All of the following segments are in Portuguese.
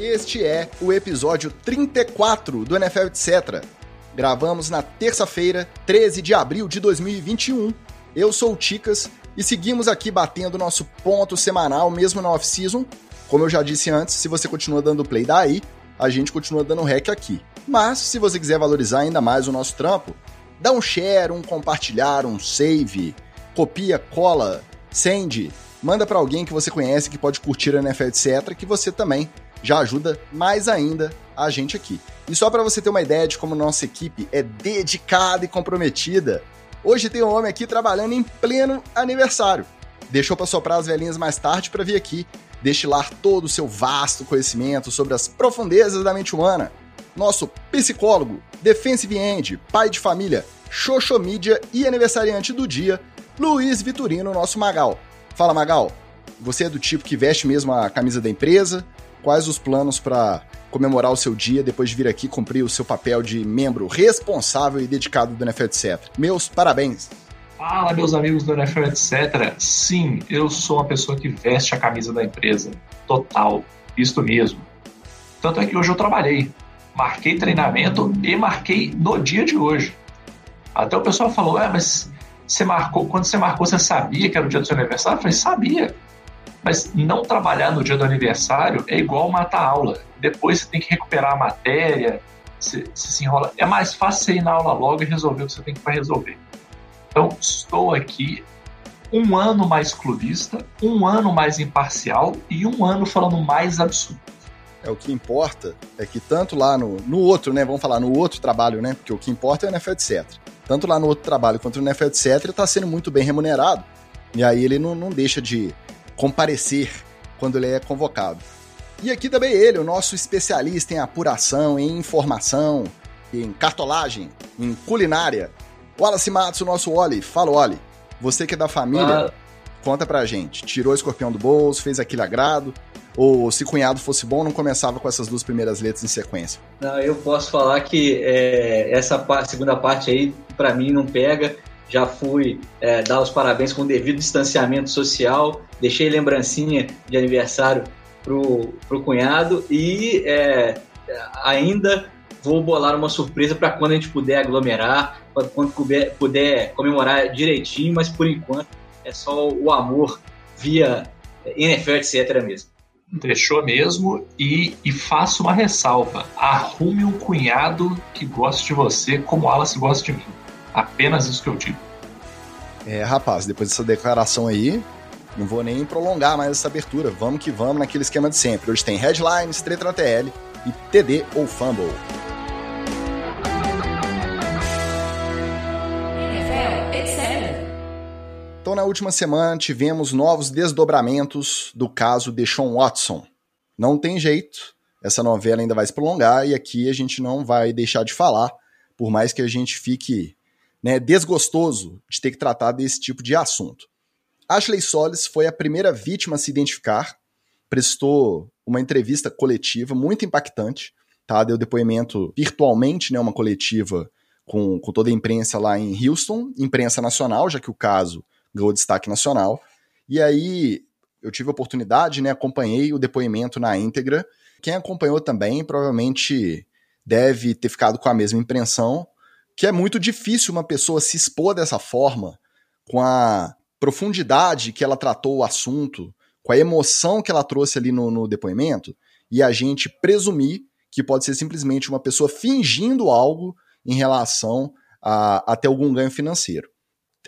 Este é o episódio 34 do NFL Etc. Gravamos na terça-feira, 13 de abril de 2021. Eu sou o Ticas e seguimos aqui batendo nosso ponto semanal, mesmo na off-season. Como eu já disse antes, se você continua dando play daí, a gente continua dando rec aqui. Mas, se você quiser valorizar ainda mais o nosso trampo, dá um share, um compartilhar, um save, copia, cola, send, manda para alguém que você conhece que pode curtir a NFL, etc, que você também já ajuda mais ainda a gente aqui. E só para você ter uma ideia de como nossa equipe é dedicada e comprometida, hoje tem um homem aqui trabalhando em pleno aniversário. Deixou para soprar as velhinhas mais tarde para vir aqui destilar todo o seu vasto conhecimento sobre as profundezas da mente humana. Nosso psicólogo, defensive end, pai de família, xoxomídia e aniversariante do dia, Luiz Vitorino, nosso Magal. Fala, Magal. Você é do tipo que veste mesmo a camisa da empresa? Quais os planos para comemorar o seu dia depois de vir aqui cumprir o seu papel de membro responsável e dedicado do NFL etc. Meus parabéns! Fala, meus amigos do NFL etc. Sim, eu sou uma pessoa que veste a camisa da empresa. Total. Isto mesmo. Tanto é que hoje eu trabalhei. Marquei treinamento e marquei no dia de hoje. Até o pessoal falou: é, mas você marcou, quando você marcou, você sabia que era o dia do seu aniversário? Eu falei, sabia. Mas não trabalhar no dia do aniversário é igual matar aula. Depois você tem que recuperar a matéria, você, você se enrola. É mais fácil você ir na aula logo e resolver o que você tem que resolver. Então, estou aqui um ano mais clubista, um ano mais imparcial e um ano falando mais absurdo. É, o que importa é que tanto lá no, no outro, né? Vamos falar no outro trabalho, né? Porque o que importa é o NFL, etc tanto lá no outro trabalho quanto no NFL, etc., está sendo muito bem remunerado. E aí ele não, não deixa de comparecer quando ele é convocado. E aqui também ele, o nosso especialista em apuração, em informação, em cartolagem, em culinária. Wallace Matos, o nosso Oli. Fala, Oli. Você que é da família, ah. conta pra gente. Tirou o escorpião do bolso, fez aquele agrado, ou se cunhado fosse bom, não começava com essas duas primeiras letras em sequência? Não, eu posso falar que é, essa parte, segunda parte aí, para mim, não pega. Já fui é, dar os parabéns com o devido distanciamento social, deixei lembrancinha de aniversário pro, pro cunhado e é, ainda vou bolar uma surpresa para quando a gente puder aglomerar, quando puder, puder comemorar direitinho, mas por enquanto é só o amor via NFL, etc. mesmo. Deixou mesmo e, e faça uma ressalva. Arrume um cunhado que goste de você como Alice gosta de mim. Apenas isso que eu digo. É, rapaz, depois dessa declaração aí, não vou nem prolongar mais essa abertura. Vamos que vamos naquele esquema de sempre. Hoje tem headlines, treta na TL e TD ou Fumble. Então, na última semana, tivemos novos desdobramentos do caso de Sean Watson. Não tem jeito, essa novela ainda vai se prolongar e aqui a gente não vai deixar de falar, por mais que a gente fique né, desgostoso de ter que tratar desse tipo de assunto. Ashley Solis foi a primeira vítima a se identificar, prestou uma entrevista coletiva muito impactante, tá? deu depoimento virtualmente, né, uma coletiva com, com toda a imprensa lá em Houston, imprensa nacional, já que o caso ganhou destaque nacional. E aí eu tive a oportunidade, né, acompanhei o depoimento na íntegra. Quem acompanhou também provavelmente deve ter ficado com a mesma impressão, que é muito difícil uma pessoa se expor dessa forma, com a profundidade que ela tratou o assunto, com a emoção que ela trouxe ali no, no depoimento, e a gente presumir que pode ser simplesmente uma pessoa fingindo algo em relação a, a ter algum ganho financeiro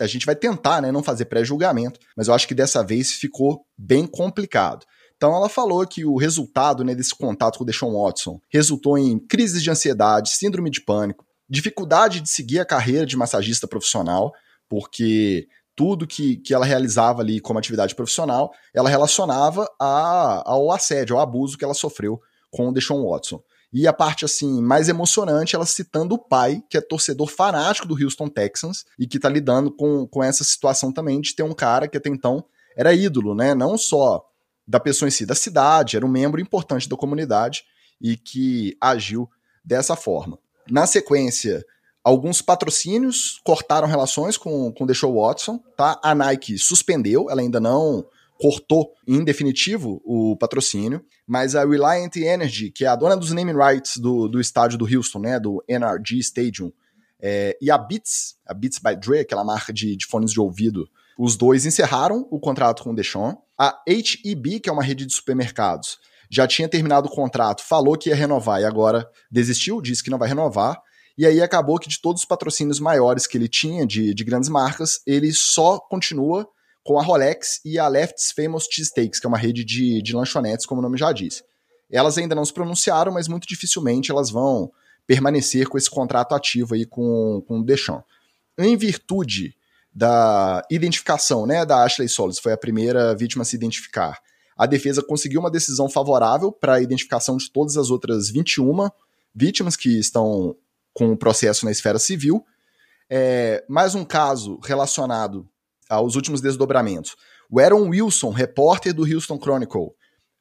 a gente vai tentar né, não fazer pré-julgamento, mas eu acho que dessa vez ficou bem complicado. Então ela falou que o resultado né, desse contato com o Deshaun Watson resultou em crises de ansiedade, síndrome de pânico, dificuldade de seguir a carreira de massagista profissional, porque tudo que, que ela realizava ali como atividade profissional, ela relacionava a, ao assédio, ao abuso que ela sofreu com o Deshaun Watson. E a parte assim mais emocionante, ela citando o pai, que é torcedor fanático do Houston Texans e que tá lidando com, com essa situação também de ter um cara que até então era ídolo, né? Não só da pessoa em si, da cidade, era um membro importante da comunidade e que agiu dessa forma. Na sequência, alguns patrocínios cortaram relações com, com o Deshaun Watson, tá? A Nike suspendeu, ela ainda não cortou em definitivo o patrocínio, mas a Reliant Energy, que é a dona dos naming rights do, do estádio do Houston, né, do NRG Stadium, é, e a Beats, a Beats by Dre, aquela marca de, de fones de ouvido, os dois encerraram o contrato com o Deshaun. A HEB, que é uma rede de supermercados, já tinha terminado o contrato, falou que ia renovar e agora desistiu, disse que não vai renovar. E aí acabou que de todos os patrocínios maiores que ele tinha de, de grandes marcas, ele só continua com a Rolex e a Left's Famous Cheesesteaks, que é uma rede de, de lanchonetes, como o nome já diz. Elas ainda não se pronunciaram, mas muito dificilmente elas vão permanecer com esse contrato ativo aí com, com o Deschamps. Em virtude da identificação né, da Ashley Solis, foi a primeira vítima a se identificar, a defesa conseguiu uma decisão favorável para a identificação de todas as outras 21 vítimas que estão com o processo na esfera civil. É, mais um caso relacionado aos últimos desdobramentos. O Aaron Wilson, repórter do Houston Chronicle,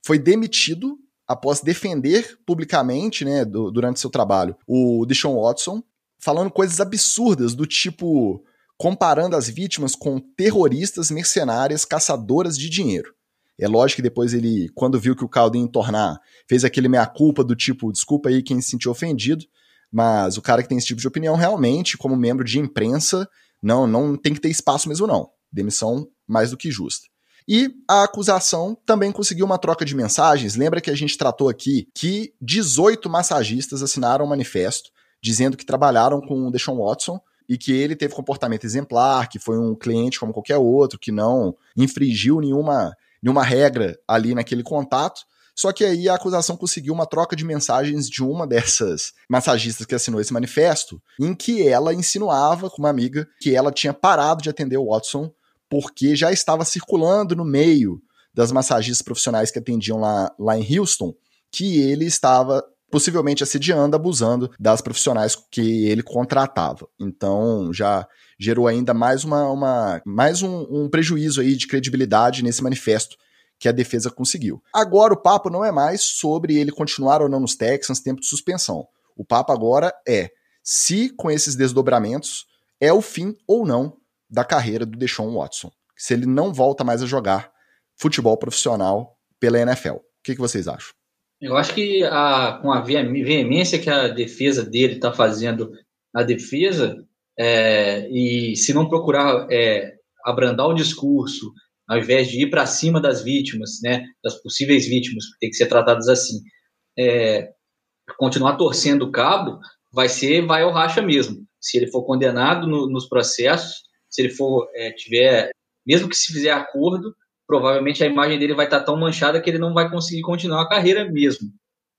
foi demitido após defender publicamente, né, do, durante seu trabalho, o Deshaun Watson, falando coisas absurdas do tipo comparando as vítimas com terroristas, mercenárias, caçadoras de dinheiro. É lógico que depois ele, quando viu que o caldo ia entornar, fez aquele meia-culpa do tipo, desculpa aí quem se sentiu ofendido, mas o cara que tem esse tipo de opinião, realmente, como membro de imprensa, não, não tem que ter espaço mesmo, não. Demissão mais do que justa. E a acusação também conseguiu uma troca de mensagens. Lembra que a gente tratou aqui que 18 massagistas assinaram um manifesto dizendo que trabalharam com o Deshaun Watson e que ele teve comportamento exemplar, que foi um cliente como qualquer outro, que não infringiu nenhuma, nenhuma regra ali naquele contato. Só que aí a acusação conseguiu uma troca de mensagens de uma dessas massagistas que assinou esse manifesto, em que ela insinuava com uma amiga que ela tinha parado de atender o Watson porque já estava circulando no meio das massagistas profissionais que atendiam lá, lá em Houston que ele estava possivelmente assediando, abusando das profissionais que ele contratava. Então já gerou ainda mais uma, uma mais um, um prejuízo aí de credibilidade nesse manifesto que a defesa conseguiu. Agora o papo não é mais sobre ele continuar ou não nos Texans tempo de suspensão. O papo agora é se com esses desdobramentos é o fim ou não da carreira do Deshaun Watson. Se ele não volta mais a jogar futebol profissional pela NFL. O que, que vocês acham? Eu acho que a, com a veemência que a defesa dele está fazendo a defesa, é, e se não procurar é, abrandar o discurso, ao invés de ir para cima das vítimas, né, das possíveis vítimas, tem que ser tratadas assim, é, continuar torcendo o cabo, vai ser vai ao racha mesmo. Se ele for condenado no, nos processos, se ele for é, tiver, mesmo que se fizer acordo, provavelmente a imagem dele vai estar tão manchada que ele não vai conseguir continuar a carreira mesmo.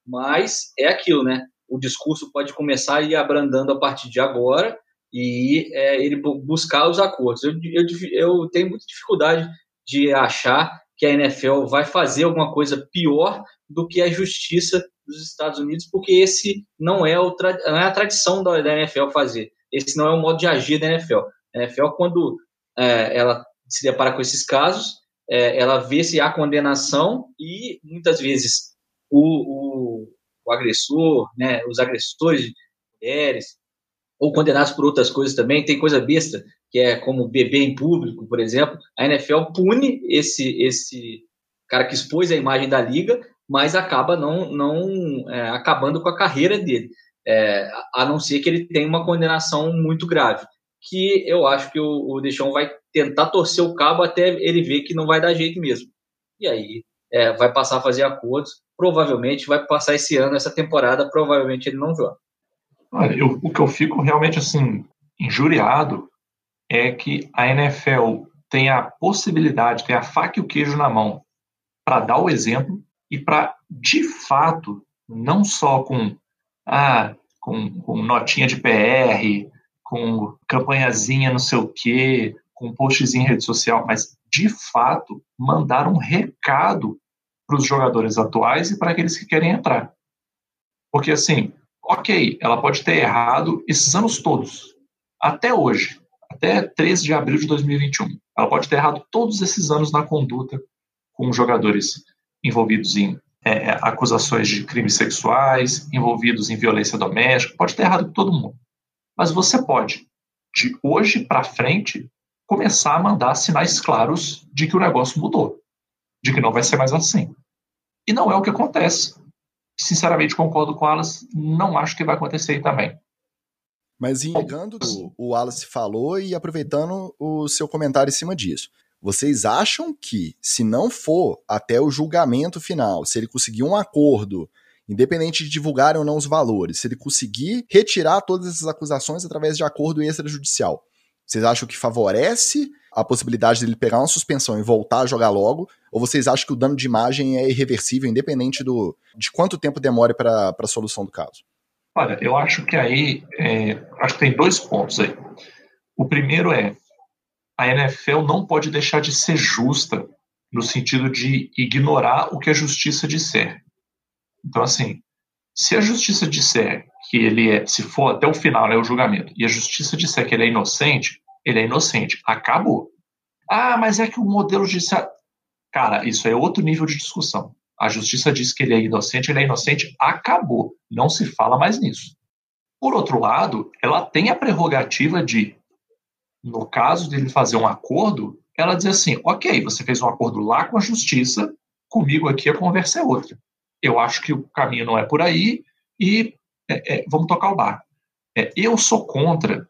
Mas é aquilo, né? O discurso pode começar a ir abrandando a partir de agora e é, ele buscar os acordos. Eu, eu, eu tenho muita dificuldade de achar que a NFL vai fazer alguma coisa pior do que a justiça dos Estados Unidos, porque esse não é, o não é a tradição da, da, NFL fazer. Esse não é o modo de agir da NFL. A NFL, quando é, ela se depara com esses casos, é, ela vê se há condenação e, muitas vezes, o, o, o agressor, né, os agressores de mulheres, ou condenados por outras coisas também, tem coisa besta que é como beber em público, por exemplo, a NFL pune esse esse cara que expôs a imagem da liga, mas acaba não não é, acabando com a carreira dele, é, a não ser que ele tenha uma condenação muito grave, que eu acho que o, o vai tentar torcer o cabo até ele ver que não vai dar jeito mesmo. E aí é, vai passar a fazer acordos, provavelmente vai passar esse ano, essa temporada, provavelmente ele não joga. Olha, eu, o que eu fico realmente assim injuriado é que a NFL tem a possibilidade, tem a faca e o queijo na mão para dar o exemplo e para, de fato, não só com, ah, com, com notinha de PR, com campanhazinha não sei o quê, com posts em rede social, mas, de fato, mandar um recado para os jogadores atuais e para aqueles que querem entrar. Porque, assim, ok, ela pode ter errado esses anos todos, até hoje até 13 de abril de 2021. Ela pode ter errado todos esses anos na conduta com jogadores envolvidos em é, é, acusações de crimes sexuais, envolvidos em violência doméstica, pode ter errado com todo mundo. Mas você pode, de hoje para frente, começar a mandar sinais claros de que o negócio mudou. de que não vai ser mais assim. E não é o que acontece. Sinceramente, concordo com o Alice, não acho que vai acontecer também. Mas ligando o, o Wallace falou e aproveitando o seu comentário em cima disso. Vocês acham que, se não for até o julgamento final, se ele conseguir um acordo, independente de divulgarem ou não os valores, se ele conseguir retirar todas essas acusações através de acordo extrajudicial, vocês acham que favorece a possibilidade dele pegar uma suspensão e voltar a jogar logo? Ou vocês acham que o dano de imagem é irreversível, independente do, de quanto tempo demore para a solução do caso? Olha, eu acho que aí é, acho que tem dois pontos aí. O primeiro é a NFL não pode deixar de ser justa no sentido de ignorar o que a justiça disser. Então, assim, se a justiça disser que ele é, se for até o final, né, o julgamento, e a justiça disser que ele é inocente, ele é inocente. Acabou. Ah, mas é que o modelo judiciário. Cara, isso é outro nível de discussão. A justiça diz que ele é inocente, ele é inocente, acabou. Não se fala mais nisso. Por outro lado, ela tem a prerrogativa de, no caso dele fazer um acordo, ela dizer assim: ok, você fez um acordo lá com a justiça, comigo aqui a conversa é outra. Eu acho que o caminho não é por aí e é, é, vamos tocar o bar. É, eu sou contra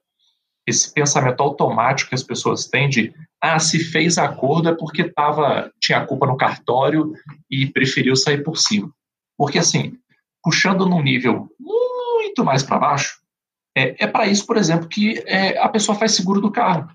esse pensamento automático que as pessoas têm de ah, se fez acordo é porque tava, tinha culpa no cartório e preferiu sair por cima. Porque, assim, puxando num nível muito mais para baixo, é, é para isso, por exemplo, que é, a pessoa faz seguro do carro.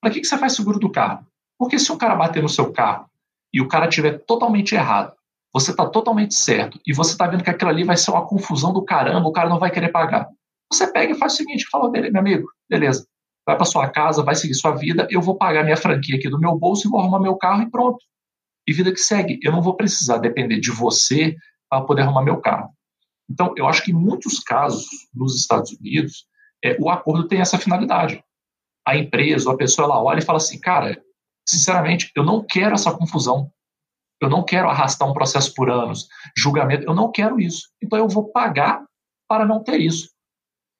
Para que, que você faz seguro do carro? Porque se o cara bater no seu carro e o cara tiver totalmente errado, você está totalmente certo e você está vendo que aquilo ali vai ser uma confusão do caramba, o cara não vai querer pagar. Você pega e faz o seguinte, fala meu amigo, beleza, vai para sua casa, vai seguir sua vida, eu vou pagar minha franquia aqui do meu bolso e vou arrumar meu carro e pronto. E vida que segue. Eu não vou precisar depender de você para poder arrumar meu carro. Então, eu acho que em muitos casos nos Estados Unidos, é, o acordo tem essa finalidade. A empresa, a pessoa, ela olha e fala assim, cara, sinceramente, eu não quero essa confusão. Eu não quero arrastar um processo por anos, julgamento, eu não quero isso. Então, eu vou pagar para não ter isso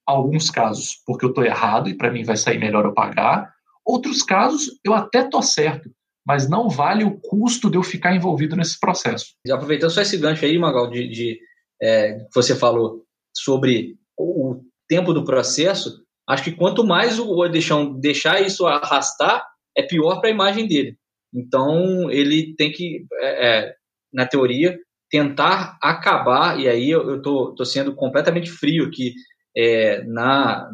alguns casos porque eu estou errado e para mim vai sair melhor eu pagar, outros casos eu até estou certo, mas não vale o custo de eu ficar envolvido nesse processo. Aproveitando só esse gancho aí, Magal, de, de é, você falou sobre o tempo do processo, acho que quanto mais o deixar, deixar isso arrastar, é pior para a imagem dele. Então, ele tem que, é, é, na teoria, tentar acabar, e aí eu estou sendo completamente frio aqui, é, na,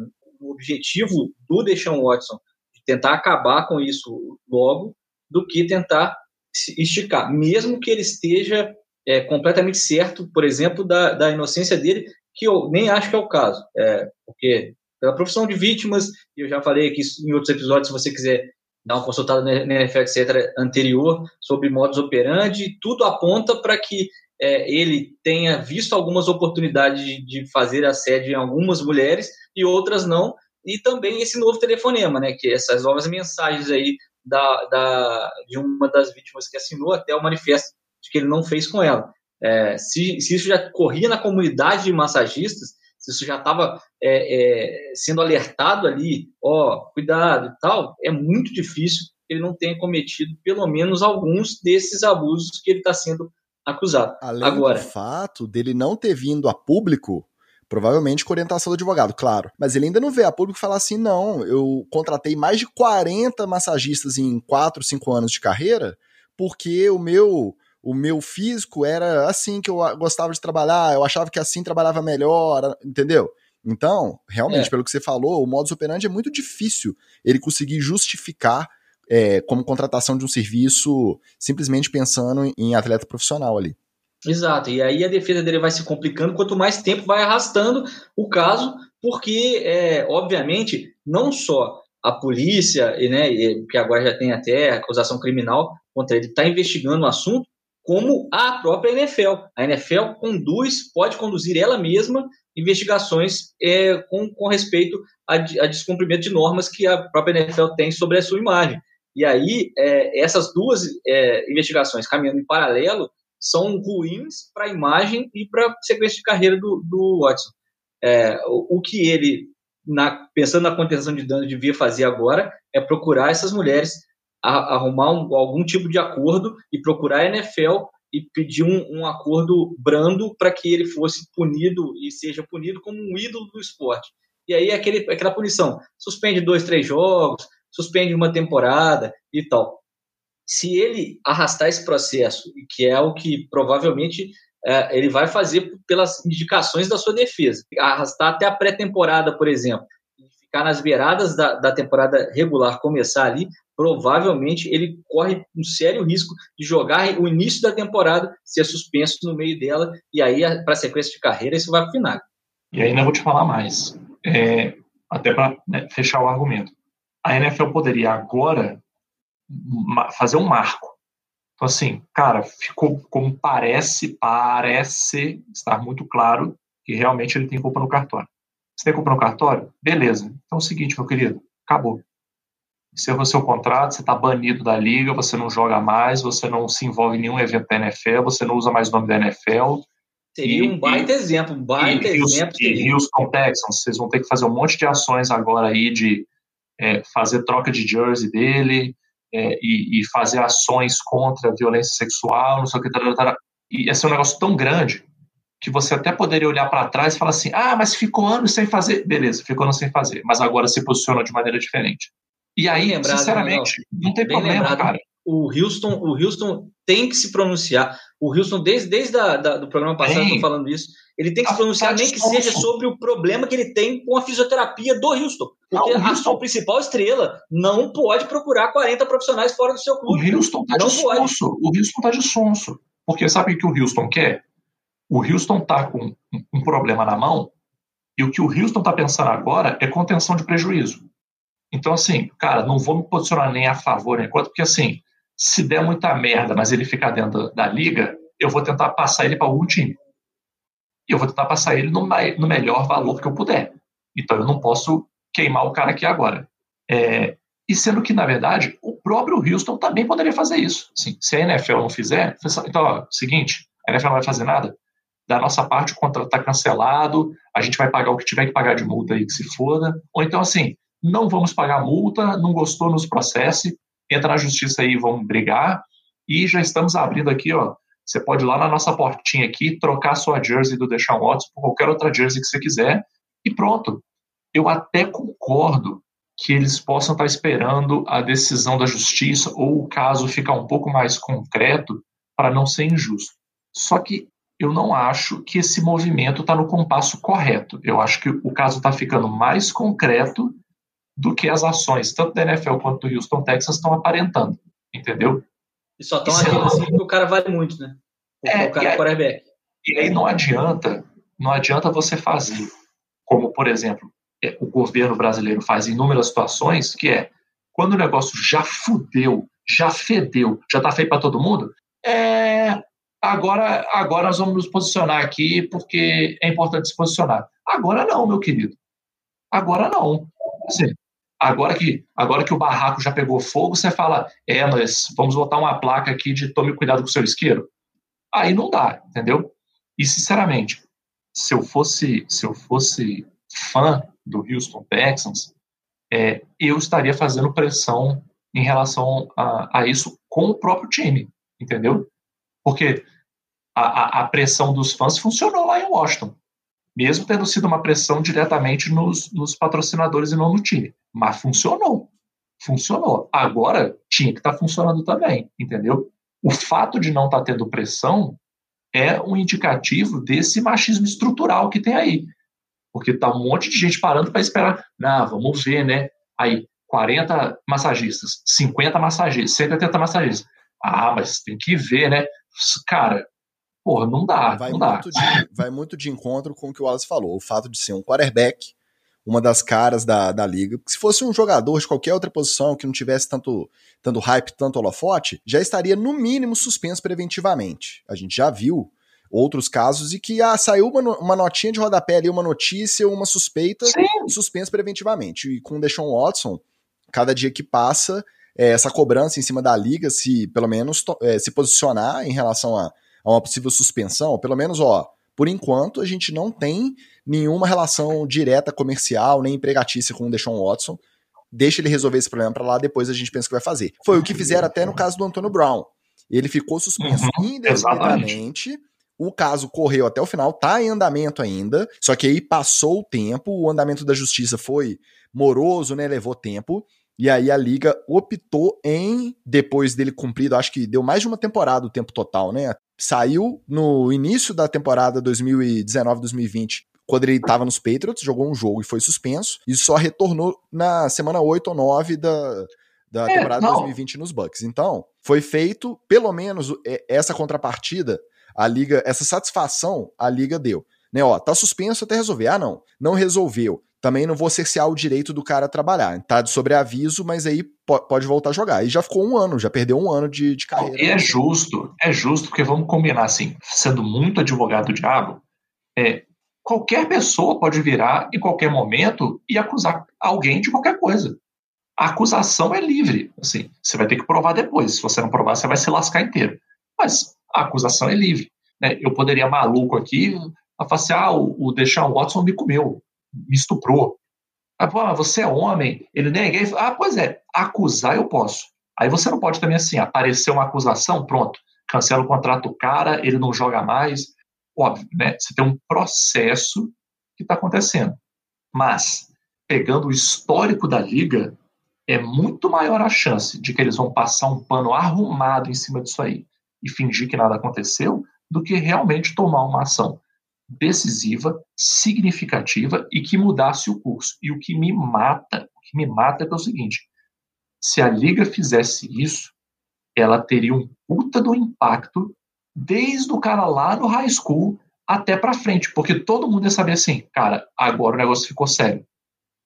objetivo do Deshaun Watson de tentar acabar com isso logo, do que tentar esticar, mesmo que ele esteja é, completamente certo, por exemplo, da, da inocência dele, que eu nem acho que é o caso, é, porque pela profissão de vítimas, eu já falei aqui em outros episódios, se você quiser dar uma consultada na NFL, etc., anterior, sobre modus operandi, tudo aponta para que é, ele tenha visto algumas oportunidades de, de fazer assédio em algumas mulheres e outras não, e também esse novo telefonema, né, que essas novas mensagens aí da, da, de uma das vítimas que assinou até o manifesto de que ele não fez com ela. É, se, se, isso já corria na comunidade de massagistas, se isso já estava é, é, sendo alertado ali, ó, cuidado e tal, é muito difícil que ele não tenha cometido pelo menos alguns desses abusos que ele está sendo acusado. Além Agora, do fato dele não ter vindo a público, provavelmente com orientação do advogado, claro. Mas ele ainda não vê a público falar assim: não, eu contratei mais de 40 massagistas em 4, 5 anos de carreira, porque o meu. O meu físico era assim que eu gostava de trabalhar, eu achava que assim trabalhava melhor, entendeu? Então, realmente, é. pelo que você falou, o modus operandi é muito difícil ele conseguir justificar é, como contratação de um serviço simplesmente pensando em atleta profissional ali. Exato, e aí a defesa dele vai se complicando quanto mais tempo vai arrastando o caso, porque, é, obviamente, não só a polícia, né, que agora já tem até acusação criminal contra ele, está investigando o assunto, como a própria NFL. A NFL conduz, pode conduzir ela mesma investigações é, com, com respeito a, a descumprimento de normas que a própria NFL tem sobre a sua imagem. E aí, é, essas duas é, investigações caminhando em paralelo são ruins para a imagem e para a sequência de carreira do, do Watson. É, o, o, que ele, na, pensando na contenção de danos, devia fazer agora é procurar essas mulheres arrumar um, algum tipo de acordo e procurar a NFL e pedir um, um acordo brando para que ele fosse punido e seja punido como um ídolo do esporte. E aí aquele, aquela punição, suspende dois, três jogos, suspende uma temporada e tal. Se ele arrastar esse processo, que é o que provavelmente é, ele vai fazer pelas indicações da sua defesa, arrastar até a pré-temporada, por exemplo, ficar nas beiradas da, da temporada regular, começar ali, provavelmente ele corre um sério risco de jogar o início da temporada, ser suspenso no meio dela, e aí, para a sequência de carreira, isso vai afinar. E ainda vou te falar mais, é, até para né, fechar o argumento. A NFL poderia agora fazer um marco. Então, assim, cara, ficou como parece, parece estar muito claro que realmente ele tem culpa no cartório. Você tem culpa no cartório? Beleza. Então é o seguinte, meu querido, acabou. Encerrou seu contrato, você está banido da liga, você não joga mais, você não se envolve em nenhum evento da NFL, você não usa mais o nome da NFL. Seria e, um baita e, exemplo, um baita e, exemplo. E Houston Texans, vocês vão ter que fazer um monte de ações agora aí de é, fazer troca de jersey dele é, e, e, fazer ações contra a violência sexual, não sei o que, tarará, tarará. e esse é um negócio tão grande que você até poderia olhar para trás e falar assim, ah, mas ficou anos sem fazer, beleza, ficou anos sem fazer, mas agora se posiciona de maneira diferente. E aí, lembrado, sinceramente, não, não tem Bem problema, lembrado. cara. O Houston, o Houston tem que se pronunciar. O Houston, desde, desde a, da, do programa passado, estou falando isso. Ele tem que se pronunciar, nem que seja sobre o problema que ele tem com a fisioterapia do Houston. Porque não, a sua principal estrela não pode procurar 40 profissionais fora do seu clube. O Houston está de sonso. O Houston está de sonso. Porque sabe o que o Houston quer? O Houston está com um problema na mão e o que o Houston está pensando agora é contenção de prejuízo. Então, assim, cara, não vou me posicionar nem a favor nem contra, porque, assim, se der muita merda, mas ele ficar dentro da, liga, eu vou tentar passar ele para algum time. E eu vou tentar passar ele no, no, melhor valor que eu puder. Então, eu não posso queimar o cara aqui agora. É, e sendo que, na verdade, o próprio Houston também poderia fazer isso. Assim, se a NFL não fizer, então, ó, seguinte, a NFL não vai fazer nada, da nossa parte o contrato está cancelado, a gente vai pagar o que tiver que pagar de multa aí, que se foda. Ou então, assim, não vamos pagar multa, não gostou, nos processe, entra na justiça aí, vamos brigar. E já estamos abrindo aqui, ó. Você pode ir lá na nossa portinha aqui, trocar sua jersey do Deshaun Watson por qualquer outra jersey que você quiser e pronto. Eu até concordo que eles possam estar esperando a decisão da justiça ou o caso ficar um pouco mais concreto para não ser injusto. Só que eu não acho que esse movimento está no compasso correto. Eu acho que o caso está ficando mais concreto do que as ações, tanto da NFL quanto do Houston Texas, estão aparentando. Entendeu? E só estão agindo assim porque o cara vale muito, né? Porque é, o cara é quarterback. E aí não adianta, não adianta você fazer, como, por exemplo, é, o governo brasileiro faz em inúmeras situações, que é quando o negócio já fudeu, já fedeu, já tá feio para todo mundo, é, agora, agora nós vamos nos posicionar aqui porque é importante se posicionar. Agora não, meu querido. Agora não. Assim, agora que, agora que o barraco já pegou fogo, você fala, é, nós vamos botar uma placa aqui de tome cuidado com o seu isqueiro. Aí não dá, entendeu? E sinceramente, se eu fosse, se eu fosse fã do Houston Texans, é, eu estaria fazendo pressão em relação a, a isso com o próprio time, entendeu? Porque a, a, pressão dos fãs funcionou lá em Washington, mesmo tendo sido uma pressão diretamente nos, nos patrocinadores e não no time. Mas funcionou. Funcionou. Agora tinha que estar tá funcionando também, entendeu? O fato de não estar tá tendo pressão é um indicativo desse machismo estrutural que tem aí. Porque tá um monte de gente parando para esperar. Não, vamos ver, né? Aí, 40 massagistas, 50 massagistas, 180 massagistas. Ah, mas tem que ver, né? Cara, porra, não dá, vai não muito dá. De, vai muito de encontro com o que o Wallace falou. O fato de ser um quarterback, uma das caras da, da liga. Se fosse um jogador de qualquer outra posição que não tivesse tanto, tanto hype, tanto holofote, já estaria no mínimo suspenso preventivamente. A gente já viu outros casos e que ah, saiu uma, uma notinha de rodapé ali, uma notícia, uma suspeita, Sim. suspenso preventivamente. E com o Deshaun Watson, cada dia que passa, é, essa cobrança em cima da liga, se pelo menos é, se posicionar em relação a, a uma possível suspensão, pelo menos, ó, por enquanto a gente não tem nenhuma relação direta comercial nem empregatícia com o Deshaun Watson. deixa ele resolver esse problema para lá, depois a gente pensa que vai fazer. Foi o que fizeram até no caso do Antônio Brown. Ele ficou suspenso uhum, indefinidamente. O caso correu até o final, tá em andamento ainda. Só que aí passou o tempo, o andamento da justiça foi moroso, né? Levou tempo. E aí a liga optou em, depois dele cumprido, acho que deu mais de uma temporada o tempo total, né? Saiu no início da temporada 2019-2020, quando ele estava nos Patriots, jogou um jogo e foi suspenso, e só retornou na semana 8 ou 9 da, da é, temporada não. 2020 nos Bucks. Então, foi feito, pelo menos, essa contrapartida, a liga, essa satisfação, a liga deu. Né, ó, tá suspenso até resolver. Ah, não, não resolveu também não vou cercear o direito do cara a trabalhar. Tá de sobreaviso, mas aí pode voltar a jogar. E já ficou um ano, já perdeu um ano de, de carreira. É justo, é justo, porque vamos combinar assim, sendo muito advogado do diabo, é, qualquer pessoa pode virar em qualquer momento e acusar alguém de qualquer coisa. A acusação é livre. Assim, você vai ter que provar depois. Se você não provar, você vai se lascar inteiro. Mas a acusação é livre. Né? Eu poderia maluco aqui, falar assim, ah, o, o Deshaun Watson me comeu me estuprou. Ah, você é homem, ele nem é gay. Ah, pois é, acusar eu posso. Aí você não pode também assim, aparecer uma acusação, pronto, cancela o contrato do cara, ele não joga mais. Óbvio, né? Você tem um processo que está acontecendo. Mas, pegando o histórico da liga, é muito maior a chance de que eles vão passar um pano arrumado em cima disso aí e fingir que nada aconteceu do que realmente tomar uma ação decisiva, significativa e que mudasse o curso. E o que me mata, o que me mata é, o seguinte: se a liga fizesse isso, ela teria um puta do impacto desde o cara lá no high school até para frente, porque todo mundo ia saber assim, cara, agora o negócio ficou sério.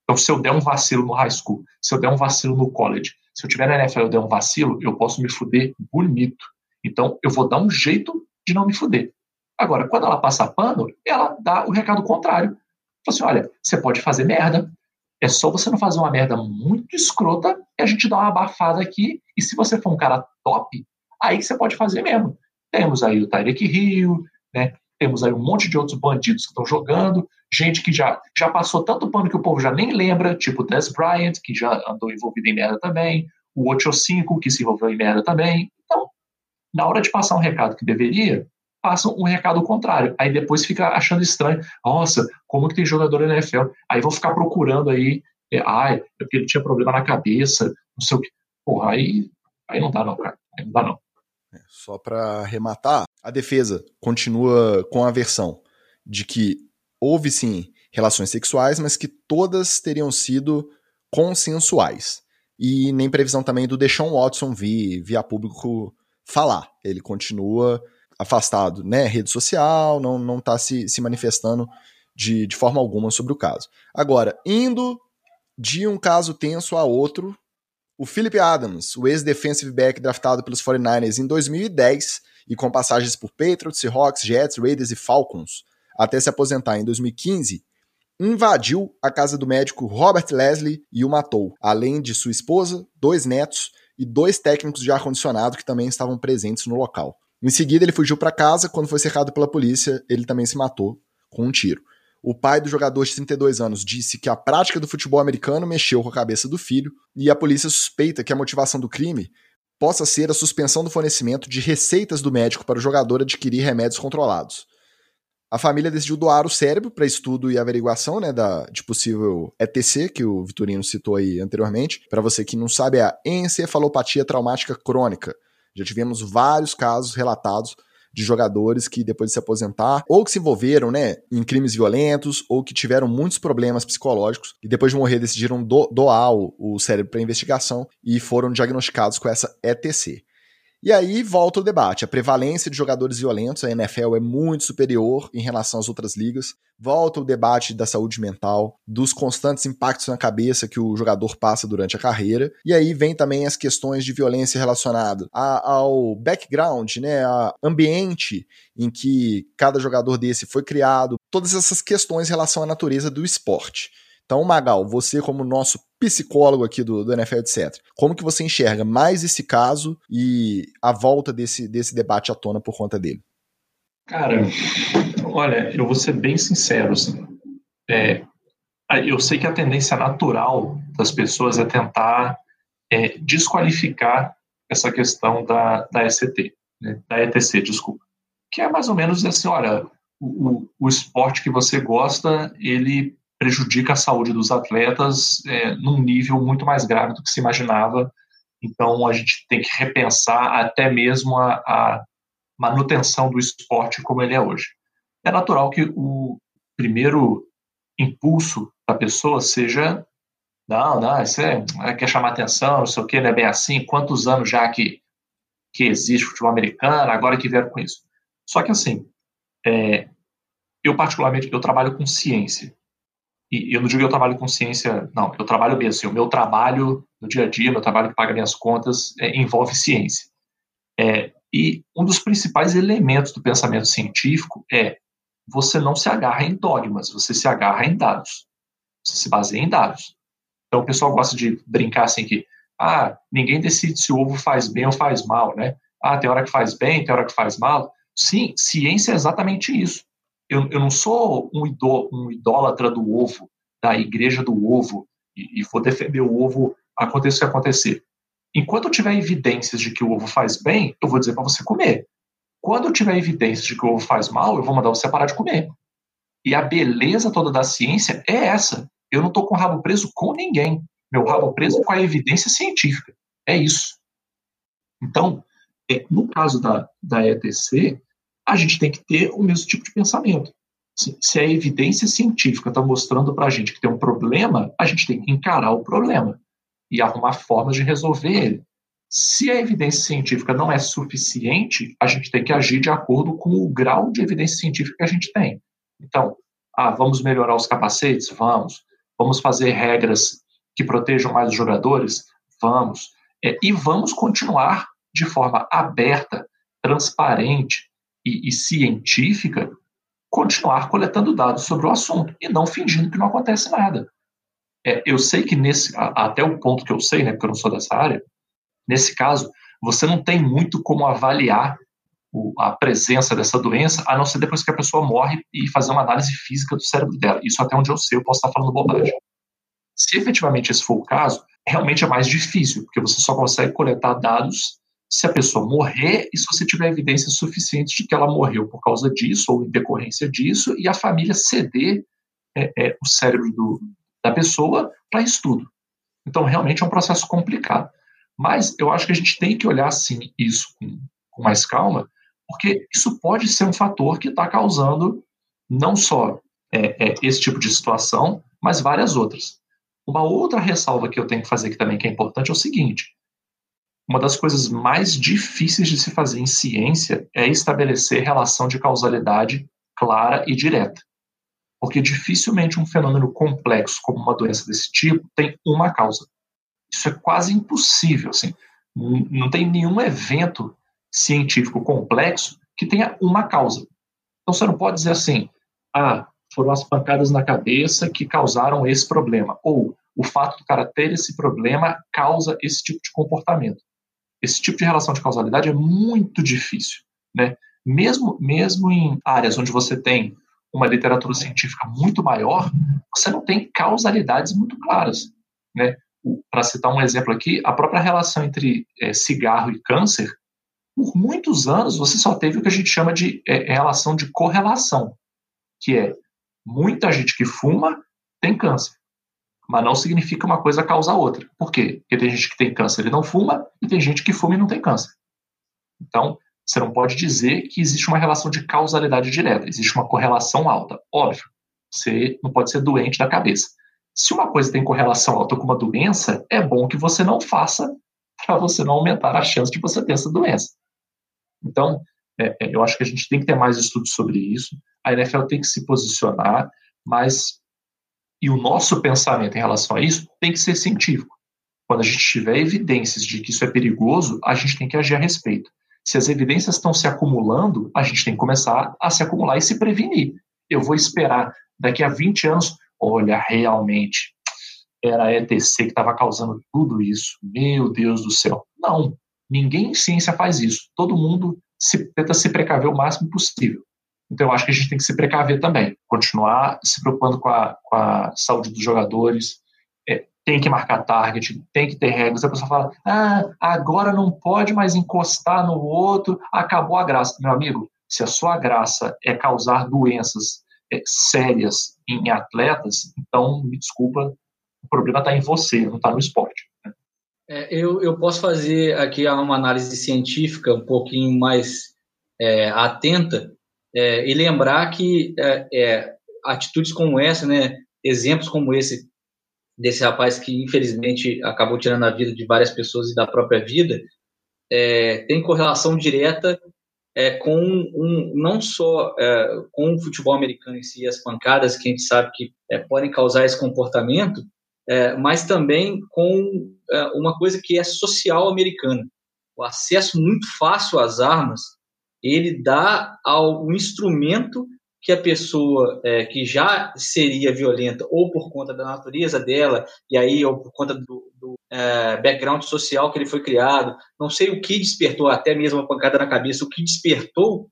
Então, se eu der um vacilo no high school, se eu der um vacilo no college, se eu tiver na NFL e eu der um vacilo, eu posso me fuder bonito. Então, eu vou dar um jeito de não me fuder. Agora, quando ela passa pano, ela dá o recado contrário. Fala assim: olha, você pode fazer merda. É só você não fazer uma merda muito escrota e a gente dá uma abafada aqui. E se você for um cara top, aí você pode fazer mesmo. Temos aí o Tyreek Hill, né? Temos aí um monte de outros bandidos que estão jogando, gente que já, já passou tanto pano que o povo já nem lembra, tipo o Des Bryant, que já andou envolvido em merda também, o 85, que se envolveu em merda também. Então, na hora de passar um recado que deveria, passam um recado contrário. Aí depois fica achando estranho. Nossa, como que tem jogador na NFL? Aí vão ficar procurando aí. É, ai, é porque ele tinha problema na cabeça, não sei o que. Porra, aí, aí não dá não, cara. Aí não dá não. É, só para arrematar, a defesa continua com a versão de que houve sim relações sexuais, mas que todas teriam sido consensuais. E nem previsão também do Deshaun Watson vir via público falar. Ele continua afastado, né, rede social, não, não tá se, se manifestando de, de forma alguma sobre o caso. Agora, indo de um caso tenso a outro, o Philip Adams, o ex-defensive back draftado pelos 49ers em 2010 e com passagens por Patriots, Seahawks, Jets, Raiders e Falcons, até se aposentar em 2015, invadiu a casa do médico Robert Leslie e o matou, além de sua esposa, dois netos e dois técnicos de ar-condicionado que também estavam presentes no local. Em seguida, ele fugiu para casa. Quando foi cercado pela polícia, ele também se matou com um tiro. O pai do jogador de 32 anos disse que a prática do futebol americano mexeu com a cabeça do filho e a polícia suspeita que a motivação do crime possa ser a suspensão do fornecimento de receitas do médico para o jogador adquirir remédios controlados. A família decidiu doar o cérebro para estudo e averiguação né, da, de possível ETC, que o Vitorino citou aí anteriormente. Para você que não sabe, é a encefalopatia traumática crônica, já tivemos vários casos relatados de jogadores que depois de se aposentar, ou que se envolveram né, em crimes violentos, ou que tiveram muitos problemas psicológicos, e depois de morrer decidiram do doar o, o cérebro para investigação e foram diagnosticados com essa ETC. E aí volta o debate. A prevalência de jogadores violentos, a NFL é muito superior em relação às outras ligas. Volta o debate da saúde mental, dos constantes impactos na cabeça que o jogador passa durante a carreira. E aí vem também as questões de violência relacionada ao background, né, ao ambiente em que cada jogador desse foi criado. Todas essas questões em relação à natureza do esporte. Então, Magal, você como nosso psicólogo aqui do, do NFL, etc., como que você enxerga mais esse caso e a volta desse, desse debate à tona por conta dele? Cara, olha, eu vou ser bem sincero, assim, é, eu sei que a tendência natural das pessoas é tentar é, desqualificar essa questão da, da ECT, né, da ETC, desculpa, que é mais ou menos assim, olha, o, o esporte que você gosta, ele prejudica a saúde dos atletas é, num nível muito mais grave do que se imaginava. Então, a gente tem que repensar até mesmo a, a manutenção do esporte como ele é hoje. É natural que o primeiro impulso da pessoa seja não, não, isso é, é, quer chamar atenção, não sei o que, não é bem assim, quantos anos já que, que existe futebol americano, agora que vieram com isso. Só que assim, é, eu particularmente, eu trabalho com ciência, e eu não digo que eu trabalho com ciência, não, eu trabalho mesmo, assim, o meu trabalho no dia a dia, meu trabalho que paga minhas contas, é, envolve ciência. É, e um dos principais elementos do pensamento científico é você não se agarra em dogmas, você se agarra em dados. Você se baseia em dados. Então o pessoal gosta de brincar assim que, ah, ninguém decide se o ovo faz bem ou faz mal, né? Ah, tem hora que faz bem, tem hora que faz mal. Sim, ciência é exatamente isso. Eu, eu não sou um, idó, um idólatra do ovo, da igreja do ovo, e, e vou defender o ovo, aconteça o que acontecer. Enquanto eu tiver evidências de que o ovo faz bem, eu vou dizer para você comer. Quando eu tiver evidências de que o ovo faz mal, eu vou mandar você parar de comer. E a beleza toda da ciência é essa. Eu não estou com o rabo preso com ninguém. Meu rabo preso com a evidência científica. É isso. Então, é, no caso da, da ETC, a gente tem que ter o mesmo tipo de pensamento. Se, a evidência científica está mostrando para a gente que tem um problema, a gente tem que encarar o problema e arrumar formas de resolver ele. Se a evidência científica não é suficiente, a gente tem que agir de acordo com o grau de evidência científica que a gente tem. Então, ah, vamos melhorar os capacetes? Vamos. Vamos fazer regras que protejam mais os jogadores? Vamos. É, e vamos continuar de forma aberta, transparente e, e científica, continuar coletando dados sobre o assunto e não fingindo que não acontece nada. É, eu sei que nesse, até o ponto que eu sei, né, porque eu não sou dessa área, nesse caso, você não tem muito como avaliar o, a presença dessa doença, a não ser depois que a pessoa morre e fazer uma análise física do cérebro dela. Isso até onde eu sei, eu posso estar falando bobagem. Se efetivamente esse for o caso, realmente é mais difícil, porque você só consegue coletar dados se a pessoa morrer e se você tiver evidências suficientes de que ela morreu por causa disso ou em decorrência disso e a família ceder é, é, o cérebro do, da pessoa para estudo. Então, realmente é um processo complicado. Mas eu acho que a gente tem que olhar, sim, isso com, com mais calma, porque isso pode ser um fator que está causando não só é, é, esse tipo de situação, mas várias outras. Uma outra ressalva que eu tenho que fazer que também que é importante é o seguinte: uma das coisas mais difíceis de se fazer em ciência é estabelecer relação de causalidade clara e direta. Porque dificilmente um fenômeno complexo como uma doença desse tipo tem uma causa. Isso é quase impossível, assim. Não tem nenhum evento científico complexo que tenha uma causa. Então você não pode dizer assim, ah, foram as pancadas na cabeça que causaram esse problema, ou o fato do cara ter esse problema causa esse tipo de comportamento. Esse tipo de relação de causalidade é muito difícil, né? Mesmo, mesmo em áreas onde você tem uma literatura científica muito maior, você não tem causalidades muito claras, né? Para citar um exemplo aqui, a própria relação entre é, cigarro e câncer por muitos anos você só teve o que a gente chama de é, relação de correlação, que é muita gente que fuma tem câncer, mas não significa uma coisa causa a outra. Por quê? Porque tem gente que tem câncer e não fuma, e tem gente que fuma e não tem câncer. Então, você não pode dizer que existe uma relação de causalidade direta, existe uma correlação alta. Óbvio, você não pode ser doente da cabeça. Se uma coisa tem correlação alta com uma doença, é bom que você não faça para você não aumentar a chance de você ter essa doença. Então, é, é, eu acho que a gente tem que ter mais estudos sobre isso. A NFL tem que se posicionar, mas e o nosso pensamento em relação a isso tem que ser científico. Quando a gente tiver evidências de que isso é perigoso, a gente tem que agir a respeito. Se as evidências estão se acumulando, a gente tem que começar a se acumular e se prevenir. Eu vou esperar daqui a 20 anos, olha, realmente era a ETC que estava causando tudo isso. Meu Deus do céu. Não, Ninguém em ciência faz isso. Todo mundo se, tenta se precaver o máximo possível. Então, eu acho que a gente tem que se precaver também, continuar se preocupando com a, com a saúde dos jogadores, é, tem que marcar target, tem que ter regras. A pessoa fala, ah, agora não pode mais encostar no outro, acabou a graça. Meu amigo, se a sua graça é causar doenças é, sérias em atletas, então, me desculpa, o problema está em você, não está no esporte. Né? É, eu, eu posso fazer aqui uma análise científica um pouquinho mais é, atenta é, e lembrar que é, é, atitudes como essa, né, exemplos como esse desse rapaz que infelizmente acabou tirando a vida de várias pessoas e da própria vida, é, tem correlação direta é, com um, não só é, com o futebol americano em si, as pancadas que a gente sabe que é, podem causar esse comportamento, é, mas também com uma coisa que é social americana. O acesso muito fácil às armas, ele dá ao instrumento que a pessoa é, que já seria violenta ou por conta da natureza dela e aí ou por conta do, do é, background social que ele foi criado, não sei o que despertou, até mesmo a pancada na cabeça, o que despertou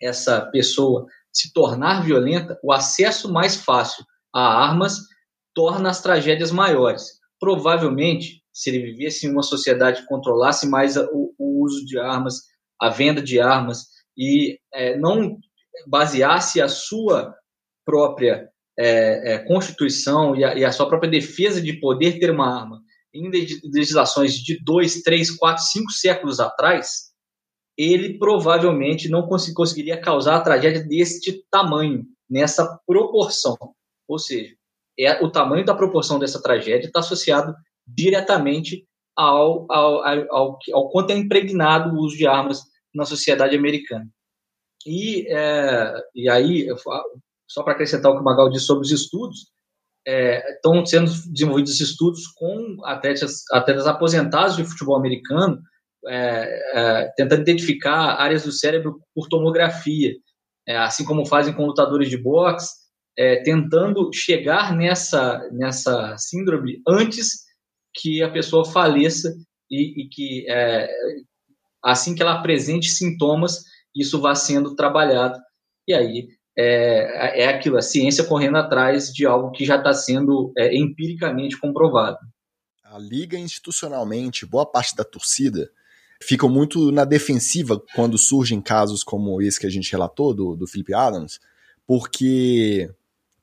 essa pessoa se tornar violenta, o acesso mais fácil a armas torna as tragédias maiores. Provavelmente, se ele vivesse em uma sociedade que controlasse mais o, o uso de armas, a venda de armas e é, não baseasse a sua própria é, é, constituição e a, e a, sua própria defesa de poder ter uma arma em legislações de dois, três, quatro, cinco séculos atrás, ele provavelmente não cons conseguiria causar a tragédia deste tamanho, nessa proporção. Ou seja, é, o tamanho da proporção dessa tragédia está associado diretamente ao, ao, ao, ao, ao quanto é impregnado o uso de armas na sociedade americana. E, é, e aí, só para acrescentar o que o Magal disse sobre os estudos, é, estão sendo desenvolvidos estudos com atletas, atletas aposentados de futebol americano, é, é, tentando identificar áreas do cérebro por tomografia, é, assim como fazem com lutadores de boxe, é, tentando chegar nessa, nessa síndrome antes que a pessoa faleça e, e que é, assim que ela apresente sintomas, isso vá sendo trabalhado. E aí é, é aquilo, a ciência correndo atrás de algo que já está sendo é, empiricamente comprovado. A liga institucionalmente, boa parte da torcida, ficam muito na defensiva quando surgem casos como esse que a gente relatou, do, do Philip Adams, porque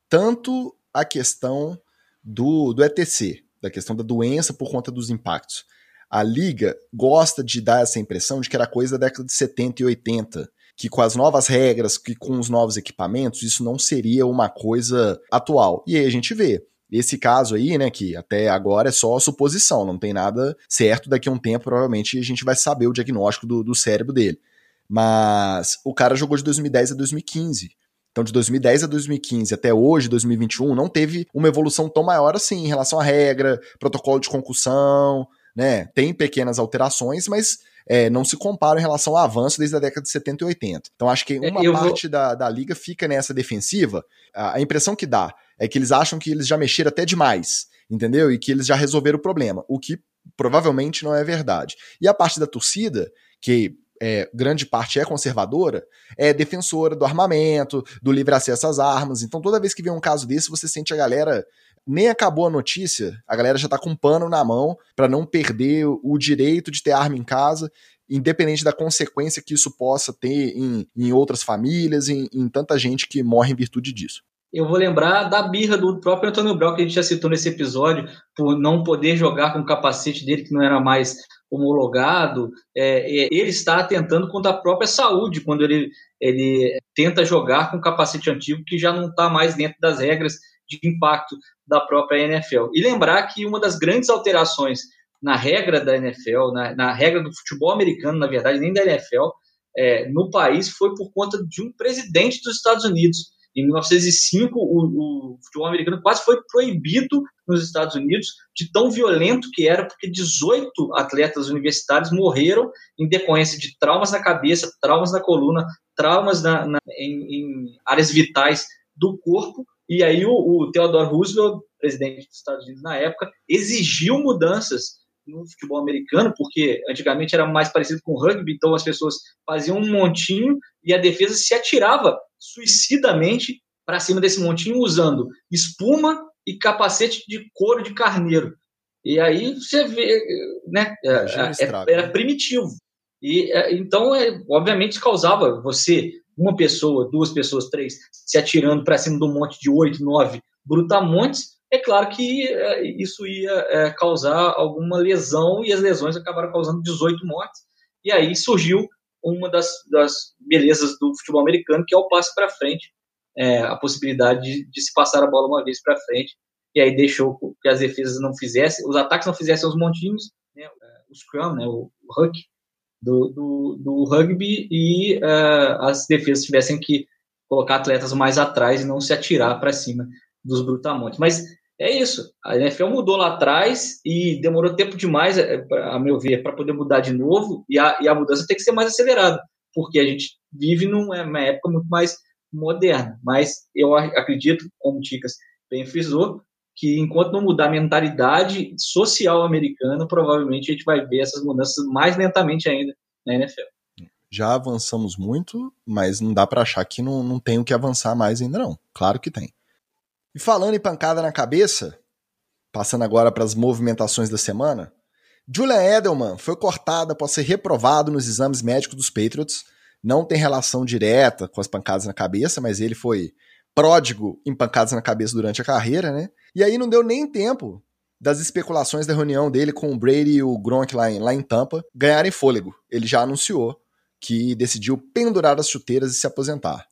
tanto a questão do, do ETC, da questão da doença por conta dos impactos, a liga gosta de dar essa impressão de que era coisa da década de 70 e 80, que com as novas regras, que com os novos equipamentos, isso não seria uma coisa atual. E aí a gente vê. Esse caso aí, né, que até agora é só suposição, não tem nada certo, daqui a um tempo provavelmente a gente vai saber o diagnóstico do, do cérebro dele. Mas o cara jogou de 2010 a 2015. Então, de 2010 a 2015 até hoje, 2021, não teve uma evolução tão maior assim em relação à regra, protocolo de concussão, né? Tem pequenas alterações, mas é, não se compara em relação ao avanço desde a década de 70 e 80. Então acho que é, uma parte vou... da, da liga fica nessa defensiva. A, a, impressão que dá é que eles acham que eles já mexeram até demais, entendeu? E que eles já resolveram o problema, o que provavelmente não é verdade. E a parte da torcida, que é, grande parte é conservadora, é defensora do armamento, do livre acesso às armas. Então, toda vez que vem um caso desse, você sente a galera nem acabou a notícia, a galera já tá com um pano na mão para não perder o direito de ter arma em casa, independente da consequência que isso possa ter em, em outras famílias, em, em tanta gente que morre em virtude disso. Eu vou lembrar da birra do próprio Antônio Brown, que a gente já citou nesse episódio, por não poder jogar com o capacete dele, que não era mais homologado. É, ele está atentando contra a própria saúde, quando ele, ele tenta jogar com capacete antigo, que já não está mais dentro das regras de impacto da própria NFL. E lembrar que uma das grandes alterações na regra da NFL, na, na regra do futebol americano, na verdade, nem da NFL, é, no país foi por conta de um presidente dos Estados Unidos. Em 1905, o, o, futebol americano quase foi proibido nos Estados Unidos, de tão violento que era, porque 18 atletas universitários morreram em decorrência de traumas na cabeça, traumas na coluna, traumas na, na, em, em áreas vitais do corpo, e aí o, o Theodore Roosevelt, presidente dos Estados Unidos na época, exigiu mudanças no futebol americano, porque antigamente era mais parecido com o rugby, então as pessoas faziam um montinho e a defesa se atirava suicidamente para cima desse montinho usando espuma e capacete de couro de carneiro. E aí você vê, né? É, é, era né? primitivo. E é, então, é, obviamente, causava você, uma pessoa, duas pessoas, três, se atirando para cima de um monte de oito, nove brutamontes. É claro que é, isso ia é, causar alguma lesão e as lesões acabaram causando 18 mortes. E aí surgiu uma das, das belezas do futebol americano, que é o passe para frente, é, a possibilidade de, de, se passar a bola uma vez para frente, e aí deixou que as defesas não fizessem, os ataques não fizessem os montinhos, né, o scrum, né, o, o huck do, do, do rugby, e uh, as defesas tivessem que colocar atletas mais atrás e não se atirar para cima dos brutamontes. Mas é isso. A NFL mudou lá atrás e demorou tempo demais, é, a meu ver, para poder mudar de novo. E a, e a mudança tem que ser mais acelerada, porque a gente vive numa época muito mais moderna. Mas eu acredito, como Ticas bem frisou, que enquanto não mudar a mentalidade social americana, provavelmente a gente vai ver essas mudanças mais lentamente ainda na NFL. Já avançamos muito, mas não dá para achar que não, não tem o que avançar mais ainda não. Claro que tem. E falando em pancada na cabeça, passando agora para as movimentações da semana, Julian Edelman foi cortada após ser reprovado nos exames médicos dos Patriots. Não tem relação direta com as pancadas na cabeça, mas ele foi pródigo em pancadas na cabeça durante a carreira, né? E aí não deu nem tempo das especulações da reunião dele com o Brady e o Gronk lá em, lá em Tampa ganharem fôlego. Ele já anunciou que decidiu pendurar as chuteiras e se aposentar.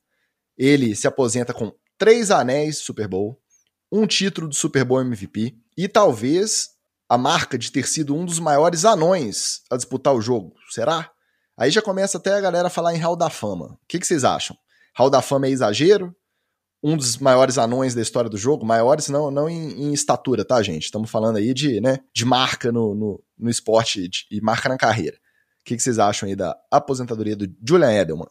Ele se aposenta com três anéis Super Bowl, um título do Super Bowl MVP e talvez a marca de ter sido um dos maiores anões a disputar o jogo. Será? Aí já começa até a galera falar em Hall da Fama. O que, que vocês acham? Hall da Fama é exagero? Um dos maiores anões da história do jogo? Maiores não, não em, em estatura, tá, gente? Estamos falando aí de, né, de marca no, no, no esporte de, e marca na carreira. O que, que vocês acham aí da aposentadoria do Julian Edelman?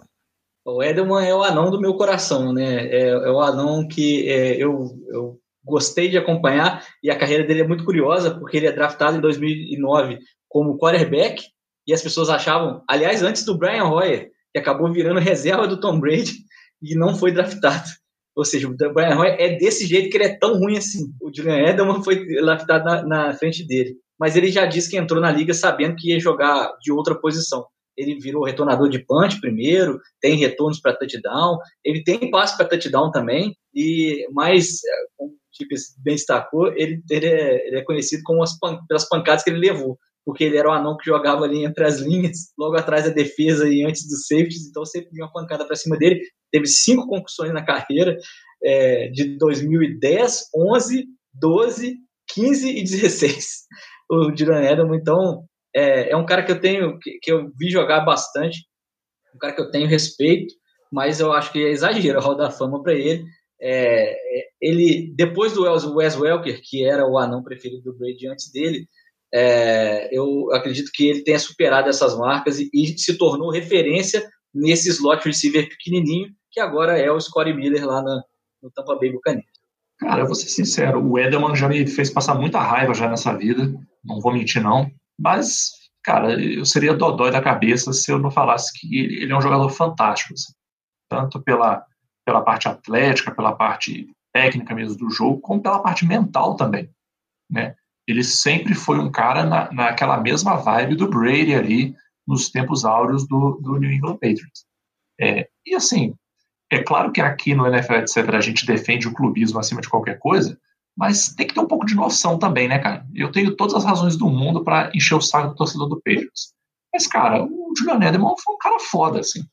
O Edelman é o anão do meu coração, né? É, é o anão que é, eu, eu gostei de acompanhar e a carreira dele é muito curiosa porque ele é draftado em 2009 como quarterback e as pessoas achavam, aliás, antes do Brian Hoyer, que acabou virando reserva do Tom Brady e não foi draftado. Ou seja, o Brian é desse jeito que ele é tão ruim assim. O Julian Edelman foi draftado na, na frente dele. Mas ele já disse que entrou na liga sabendo que ia jogar de outra posição ele virou retornador de punch primeiro, tem retornos para touchdown, ele tem passe para touchdown também, e mais, como o Chico bem destacou, ele, ele, é, ele é conhecido como as pelas pancadas que ele levou, porque ele era o anão que jogava ali entre as linhas, logo atrás da defesa e antes dos safeties, então sempre vinha uma pancada para cima dele. Teve cinco concussões na carreira, é, de 2010, 11, 12, 15 e 16. O Dylan Edelman, então, é, é um cara que eu tenho, que, que, eu vi jogar bastante, um cara que eu tenho respeito, mas eu acho que é exagero a Hall da Fama para ele. É, é, ele, depois do Wes Welker, que era o anão preferido do Brady antes dele, é, eu acredito que ele tenha superado essas marcas e, e, se tornou referência nesse slot receiver pequenininho, que agora é o Scottie Miller lá na, no Tampa Bay Buccaneers. Cara, eu vou ser sincero, o Edelman já me fez passar muita raiva já nessa vida, não vou mentir não. Mas, cara, eu seria dodói da cabeça se eu não falasse que ele, é um jogador fantástico. Assim. Tanto pela, pela parte atlética, pela parte técnica mesmo do jogo, como pela parte mental também. Né? Ele sempre foi um cara na, naquela mesma vibe do Brady ali, nos tempos áureos do, do New England Patriots. É, e assim, é claro que aqui no NFL, etc., a gente defende o clubismo acima de qualquer coisa, mas tem que ter um pouco de noção também, né, cara? Eu tenho todas as razões do mundo para encher o saco do torcedor do Patriots. Mas, cara, o Julian Edelman foi um cara foda, assim.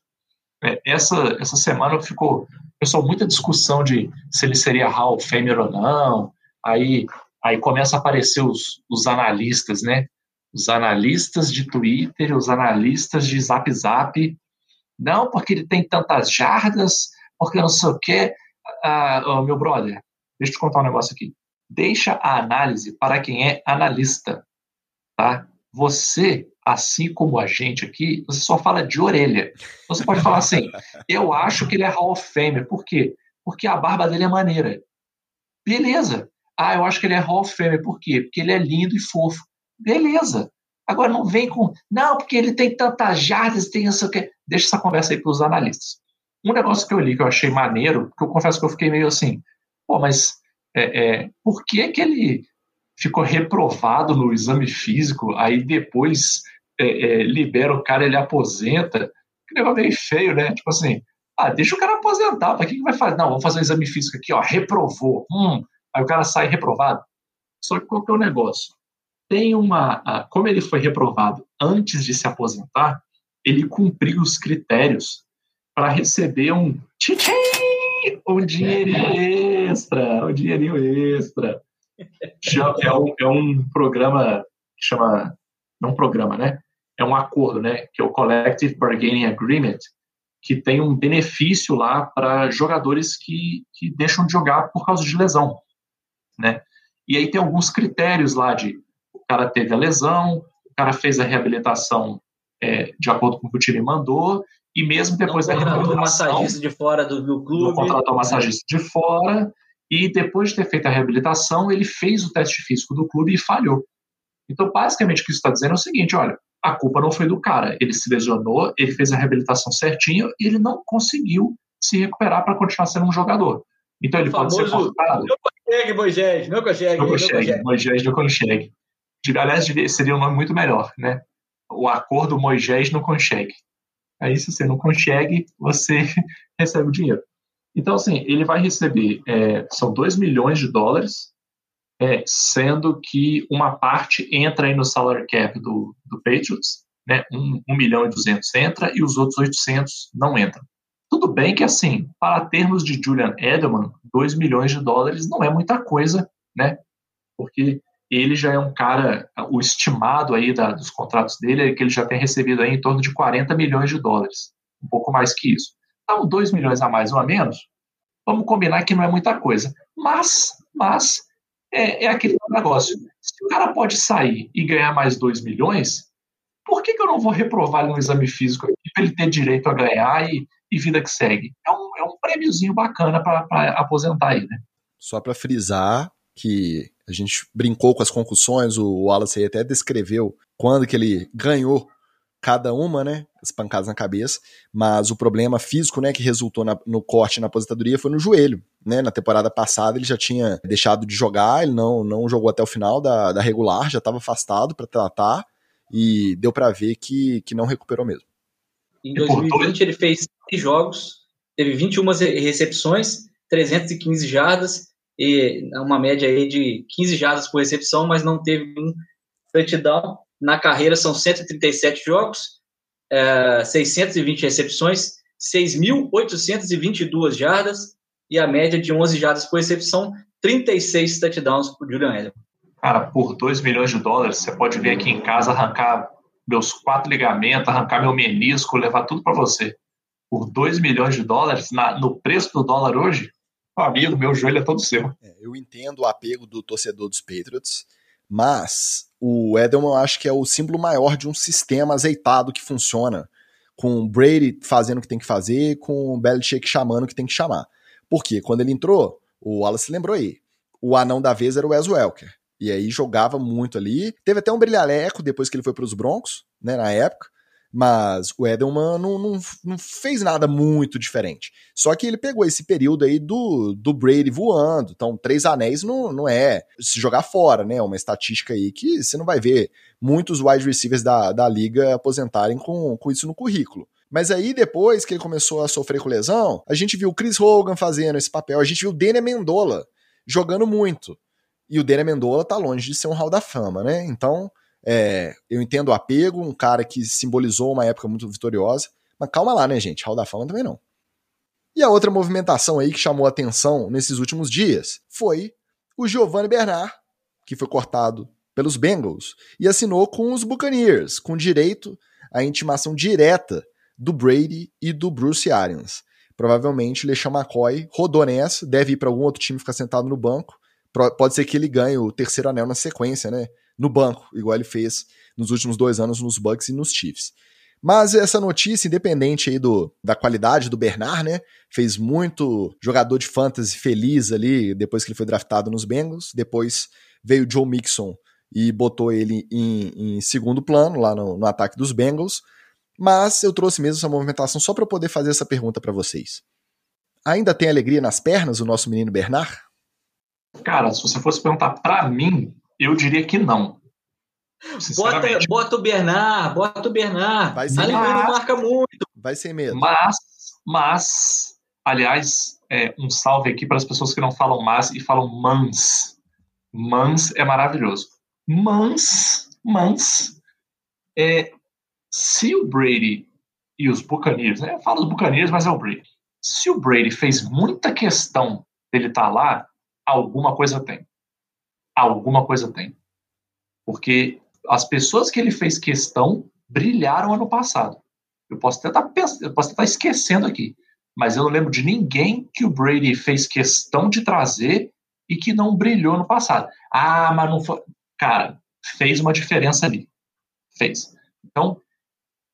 É, essa, essa semana ficou, pessoal, muita discussão de se ele seria Hall of Famer ou não. Aí, aí começa a aparecer os, os analistas, né? Os analistas de Twitter, os analistas de Zap Zap. Não, porque ele tem tantas jardas, porque não sei o quê. Ah, oh, meu brother, Deixa eu te contar um negócio aqui. Deixa a análise para quem é analista, tá? Você, assim como a gente aqui, você só fala de orelha. Você pode falar assim: eu acho que ele é Hall of Famer. Por quê? Porque a barba dele é maneira. Beleza. Ah, eu acho que ele é Hall of Famer. Por quê? Porque ele é lindo e fofo. Beleza. Agora não vem com. Não, porque ele tem tantas jardas, tem isso. Deixa essa conversa aí para os analistas. Um negócio que eu li que eu achei maneiro, que eu confesso que eu fiquei meio assim, pô, mas é, é, por que que ele ficou reprovado no exame físico, aí depois é, é, libera o cara, ele aposenta? Que negócio meio feio, né? Tipo assim, ah, deixa o cara aposentar, para que, que vai fazer? Não, vamos fazer um exame físico aqui, ó, reprovou. Hum, aí o cara sai reprovado. Só que qual que é o negócio? Tem uma. Como ele foi reprovado antes de se aposentar, ele cumpriu os critérios para receber um um dinheirinho extra, um dinheirinho extra. É um, é um programa que chama, não programa, né? É um acordo, né? Que é o Collective Bargaining Agreement, que tem um benefício lá para jogadores que, que deixam de jogar por causa de lesão, né? E aí tem alguns critérios lá de o cara teve a lesão, o cara fez a reabilitação é, de acordo com o que o time mandou, e mesmo depois não da reabilitação... massagista de fora do, do clube. Contratou o massagista de fora, e depois de ter feito a reabilitação, ele fez o teste físico do clube e falhou. Então, basicamente, o que isso está dizendo é o seguinte, olha, a culpa não foi do cara, ele se lesionou, ele fez a reabilitação certinho, e ele não conseguiu se recuperar para continuar sendo um jogador. Então ele pode ser cortado. Não consegue, Moisés, não consegue. Não consegue, Moisés não consegue. Aliás, seria um nome muito melhor, né? O acordo Moisés não consegue. Aí, se você não consegue, você recebe o dinheiro. Então, assim, ele vai receber, é, são 2 milhões de dólares, é, sendo que uma parte entra aí no salary cap do, do Patriots, né? 1 um, um milhão e 200 entra e os outros 800 não entram. Tudo bem que, assim, para termos de Julian Edelman, 2 milhões de dólares não é muita coisa, né? Porque ele já é um cara, o estimado aí da, dos contratos dele é que ele já tem recebido aí em torno de 40 milhões de dólares, um pouco mais que isso. Então, 2 milhões a mais ou a menos, vamos combinar que não é muita coisa. Mas, mas é, é aquele negócio. Se o cara pode sair e ganhar mais 2 milhões, por que, que eu não vou reprovar ele no exame físico para ele ter direito a ganhar e, e vida que segue? É um, é um prêmiozinho bacana para aposentar aí, né? Só para frisar que a gente brincou com as concussões, o Wallace aí até descreveu quando que ele ganhou cada uma, né? As pancadas na cabeça, mas o problema físico, né, que resultou na, no corte na aposentadoria foi no joelho, né? Na temporada passada ele já tinha deixado de jogar, ele não, não jogou até o final da, da regular, já estava afastado para tratar e deu para ver que, que não recuperou mesmo. Em 2020 ele fez 6 jogos, teve 21 recepções, 315 jardas e uma média aí de 15 jardas por recepção, mas não teve um touchdown na carreira são 137 jogos, é, 620 recepções, 6.822 jardas e a média de 11 jardas por recepção, 36 touchdowns por Julian Edelman. Cara, por 2 milhões de dólares, você pode vir aqui em casa arrancar meus quatro ligamentos, arrancar meu menisco, levar tudo para você. Por 2 milhões de dólares, na, no preço do dólar hoje, amigo, meu joelho é todo seu. É, eu entendo o apego do torcedor dos Patriots, mas o Edelman eu acho que é o símbolo maior de um sistema azeitado que funciona, com o Brady fazendo o que tem que fazer, com o Belichick chamando o que tem que chamar. Porque quando ele entrou, o Wallace lembrou aí, o anão da vez era o Wes Welker. E aí jogava muito ali. Teve até um brilhaleco depois que ele foi para os Broncos, né, na época. Mas o Edelman não, não, não, fez nada muito diferente. Só que ele pegou esse período aí do, do Brady voando. Então, três anéis não, não é se jogar fora, né? Uma estatística aí que você não vai ver muitos wide receivers da, da liga aposentarem com, com isso no currículo. Mas aí, depois que ele começou a sofrer com lesão, a gente viu o Chris Hogan fazendo esse papel, a gente viu o Daniel Mendola jogando muito. E o Daniel Mendola tá longe de ser um hall da fama, né? Então, é, eu entendo o apego, um cara que simbolizou uma época muito vitoriosa, mas calma lá, né, gente? Hall da Fama também não. E a outra movimentação aí que chamou atenção nesses últimos dias foi o Giovanni Bernard, que foi cortado pelos Bengals e assinou com os Buccaneers, com direito à intimação direta do Brady e do Bruce Arians. Provavelmente o LeSean McCoy rodou nessa, deve ir para algum outro time ficar sentado no banco. Pode ser que ele ganhe o terceiro anel na sequência, né? no banco, igual ele fez nos últimos dois anos nos Bucks e nos Chiefs. Mas essa notícia, independente aí do, da qualidade do Bernard, né? Fez muito jogador de fantasy feliz ali depois que ele foi draftado nos Bengals. Depois veio o Joe Mixon e botou ele em, em segundo plano lá no, no, ataque dos Bengals. Mas eu trouxe mesmo essa movimentação só para poder fazer essa pergunta para vocês. Ainda tem alegria nas pernas o nosso menino Bernard? Cara, se você fosse perguntar para mim, eu diria que não. Bota, bota o Bernard, bota o Bernard. Vai ser Alemanha não marca muito. Vai ser mesmo. Mas, mas, aliás, é, um salve aqui para as pessoas que não falam mas e falam mans. Mans é maravilhoso. Mans, mans, é, se o Brady e os Buccaneers, né? Eu falo dos Buccaneers, mas é o Brady. Se o Brady fez muita questão dele estar tá lá, alguma coisa tem. Alguma coisa tem. Porque as pessoas que ele fez questão brilharam ano passado. Eu posso até estar, tá estar esquecendo aqui, mas eu não lembro de ninguém que o Brady fez questão de trazer e que não brilhou no passado. Ah, mas não foi. Cara, fez uma diferença ali. Fez. Então,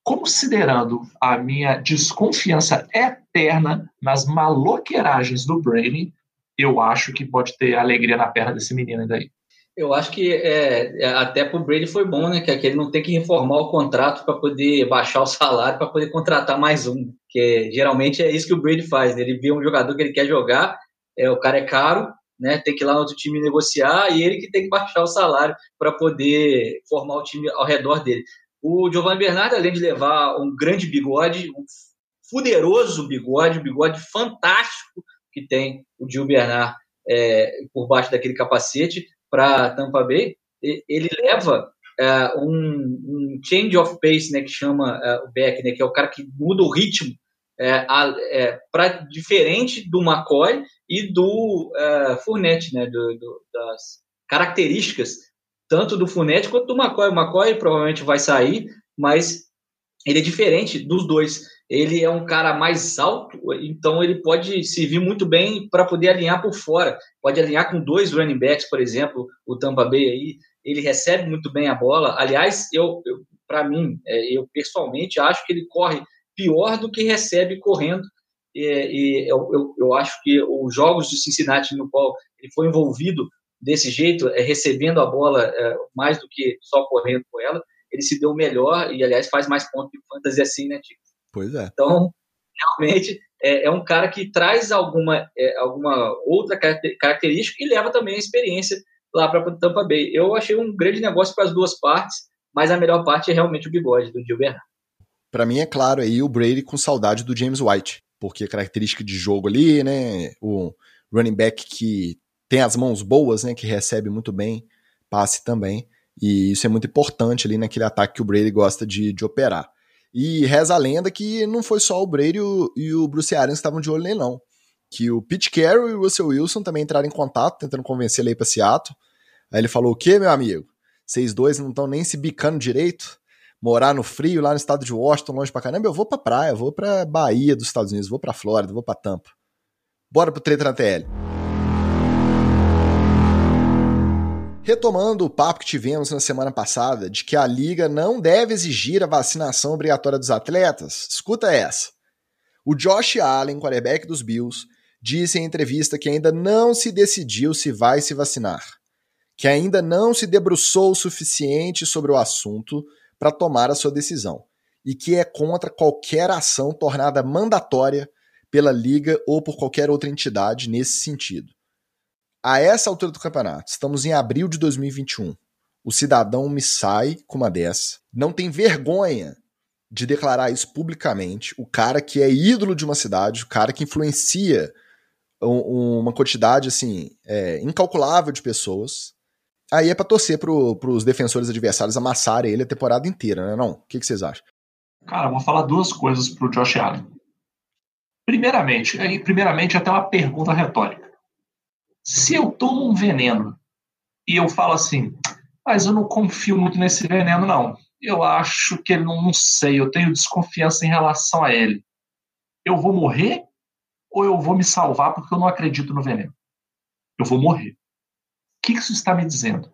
considerando a minha desconfiança eterna nas maloqueiragens do Brady, eu acho que pode ter alegria na perna desse menino ainda aí. Eu acho que é, é até para o Brady foi bom, né? Que ele não tem que reformar o contrato para poder baixar o salário, para poder contratar mais um. Que geralmente é isso que o Brady faz. Né? Ele vê um jogador que ele quer jogar, é, o cara é caro, né? Tem que ir lá no outro time negociar e ele que tem que baixar o salário para poder formar o time ao redor dele. O Giovanni Bernardo, além de levar um grande bigode, um fuderoso bigode, um bigode fantástico que tem o Gil Bernard é, por baixo daquele capacete para Tampa Bay, ele leva é, um, um, change of pace, né, que chama é, o Beck, né, que é o cara que muda o ritmo é, é, para diferente do McCoy e do é, Fournette, né, do, do, das características tanto do Funete quanto do McCoy. O McCoy provavelmente vai sair, mas ele é diferente dos dois. Ele é um cara mais alto, então ele pode servir muito bem para poder alinhar por fora. Pode alinhar com dois running backs, por exemplo, o Tampa Bay aí. Ele recebe muito bem a bola. Aliás, eu, eu para mim, é, eu pessoalmente acho que ele corre pior do que recebe correndo. E, e eu, eu, eu, acho que os jogos do Cincinnati no qual ele foi envolvido desse jeito, é, recebendo a bola é, mais do que só correndo com ela, ele se deu melhor e, aliás, faz mais pontos de fantasy assim, né, Tico? Pois é. Então, realmente, é, é um cara que traz alguma, é, alguma outra característica e leva também a experiência lá para Tampa Bay. Eu achei um grande negócio para as duas partes, mas a melhor parte é realmente o bigode do Gil Bernard. Para mim é claro aí o Brady com saudade do James White, porque a característica de jogo ali, né, o running back que tem as mãos boas, né, que recebe muito bem passe também, e isso é muito importante ali naquele ataque que o Brady gosta de, de operar. E reza a lenda que não foi só o Brady e o, e o Bruce Arians que estavam de olho nele, não. Que o Pete Carroll e o Russell Wilson também entraram em contato, tentando convencer ele aí pra Seattle. Aí ele falou: O que, meu amigo? Vocês dois não estão nem se bicando direito? Morar no frio, lá no estado de Washington, longe pra caramba? Eu vou pra praia, vou pra Bahia dos Estados Unidos, vou pra Flórida, vou pra Tampa. Bora pro treta na TL. Retomando o papo que tivemos na semana passada de que a liga não deve exigir a vacinação obrigatória dos atletas, escuta essa. O Josh Allen, quarterback dos Bills, disse em entrevista que ainda não se decidiu se vai se vacinar, que ainda não se debruçou o suficiente sobre o assunto para tomar a sua decisão e que é contra qualquer ação tornada mandatória pela liga ou por qualquer outra entidade nesse sentido. A essa altura do campeonato, estamos em abril de 2021. O cidadão me sai com uma dessa, não tem vergonha de declarar isso publicamente. O cara que é ídolo de uma cidade, o cara que influencia uma quantidade assim é, incalculável de pessoas. Aí é para torcer pro, pros defensores adversários amassarem ele a temporada inteira, né? Não? O que, que vocês acham? Cara, vou falar duas coisas pro Josh Allen. Primeiramente, primeiramente até uma pergunta retórica. Se eu tomo um veneno e eu falo assim, mas eu não confio muito nesse veneno, não. Eu acho que ele não, não sei, eu tenho desconfiança em relação a ele. Eu vou morrer ou eu vou me salvar porque eu não acredito no veneno? Eu vou morrer. O que isso está me dizendo?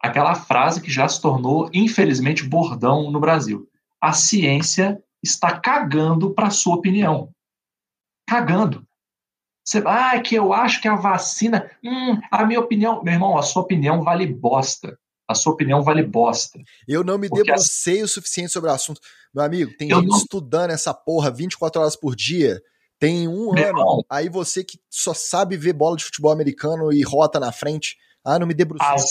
Aquela frase que já se tornou, infelizmente, bordão no Brasil. A ciência está cagando para a sua opinião. Cagando. Você, ah, que eu acho que a vacina. Hum, a minha opinião. Meu irmão, a sua opinião vale bosta. A sua opinião vale bosta. Eu não me debrucei o suficiente sobre o assunto. Meu amigo, tem gente não... estudando essa porra 24 horas por dia. Tem um Meu ano. Irmão. Aí você que só sabe ver bola de futebol americano e rota na frente. Ah, não me debrucei. As,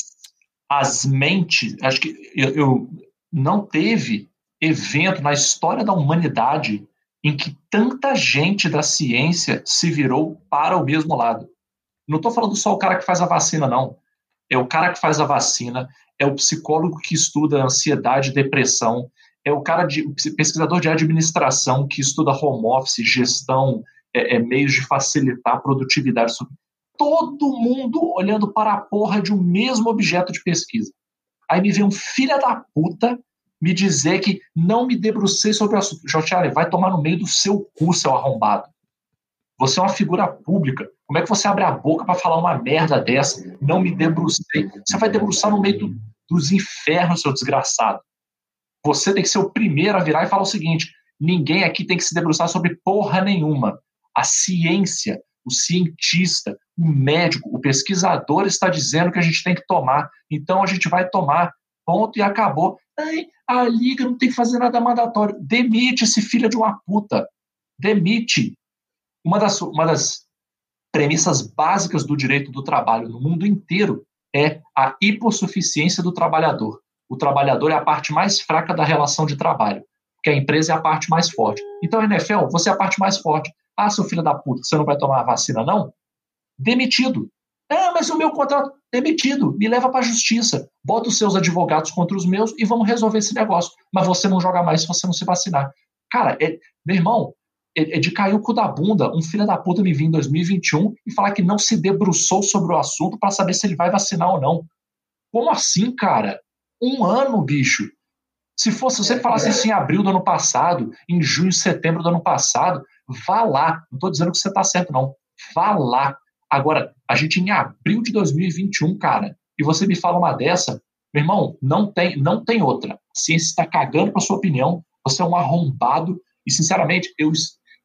as mentes. Acho que eu, eu não teve evento na história da humanidade em que tanta gente da ciência se virou para o mesmo lado. Não estou falando só o cara que faz a vacina, não. É o cara que faz a vacina, é o psicólogo que estuda ansiedade e depressão, é o cara de pesquisador de administração que estuda home office, gestão, é, é, meios de facilitar a produtividade. Todo mundo olhando para a porra de um mesmo objeto de pesquisa. Aí me vem um filho da puta me dizer que não me debrucei sobre o assunto. Jorge, vai tomar no meio do seu cu, seu arrombado. Você é uma figura pública. Como é que você abre a boca para falar uma merda dessa? Não me debrucei. Você vai debruçar no meio do, dos infernos, seu desgraçado. Você tem que ser o primeiro a virar e falar o seguinte: ninguém aqui tem que se debruçar sobre porra nenhuma. A ciência, o cientista, o médico, o pesquisador está dizendo que a gente tem que tomar. Então a gente vai tomar. Ponto e acabou. Ai, a liga não tem que fazer nada mandatório. Demite esse filho de uma puta. Demite. Uma das, uma das premissas básicas do direito do trabalho no mundo inteiro é a hipossuficiência do trabalhador. O trabalhador é a parte mais fraca da relação de trabalho, porque a empresa é a parte mais forte. Então, NFL, você é a parte mais forte. Ah, seu filho da puta, você não vai tomar a vacina, não? Demitido. Ah, mas o meu contrato demitido. Me leva para a justiça. Bota os seus advogados contra os meus e vamos resolver esse negócio. Mas você não joga mais se você não se vacinar. Cara, é, meu irmão, é, é de cair o cu da bunda um filho da puta me vir em 2021 e falar que não se debruçou sobre o assunto para saber se ele vai vacinar ou não. Como assim, cara? Um ano, bicho. Se fosse, se você falasse isso em abril do ano passado, em junho, setembro do ano passado, vá lá. Não estou dizendo que você está certo, não. Vá lá. Agora, a gente em abril de 2021, cara, e você me fala uma dessa, meu irmão, não tem, não tem outra. A ciência está cagando para sua opinião, você é um arrombado, e sinceramente, eu,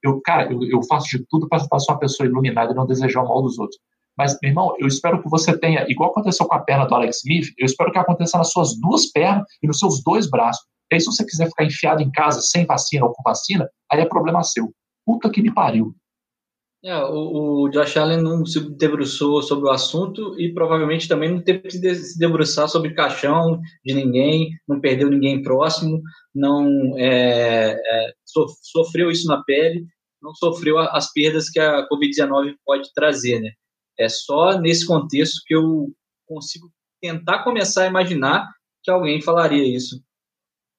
eu, cara, eu, eu faço de tudo para ser uma pessoa iluminada e não desejar o mal dos outros. Mas, meu irmão, eu espero que você tenha, igual aconteceu com a perna do Alex Smith, eu espero que aconteça nas suas duas pernas e nos seus dois braços. E aí, se você quiser ficar enfiado em casa sem vacina ou com vacina, aí é problema seu. Puta que me pariu. É, o, o, Josh Allen não se debruçou sobre o assunto e provavelmente também não teve que se debruçar sobre caixão de ninguém, não perdeu ninguém próximo, não é, é, sofreu isso na pele não sofreu as perdas que a Covid-19 pode trazer, né? É só nesse contexto que eu consigo tentar começar a imaginar que alguém falaria isso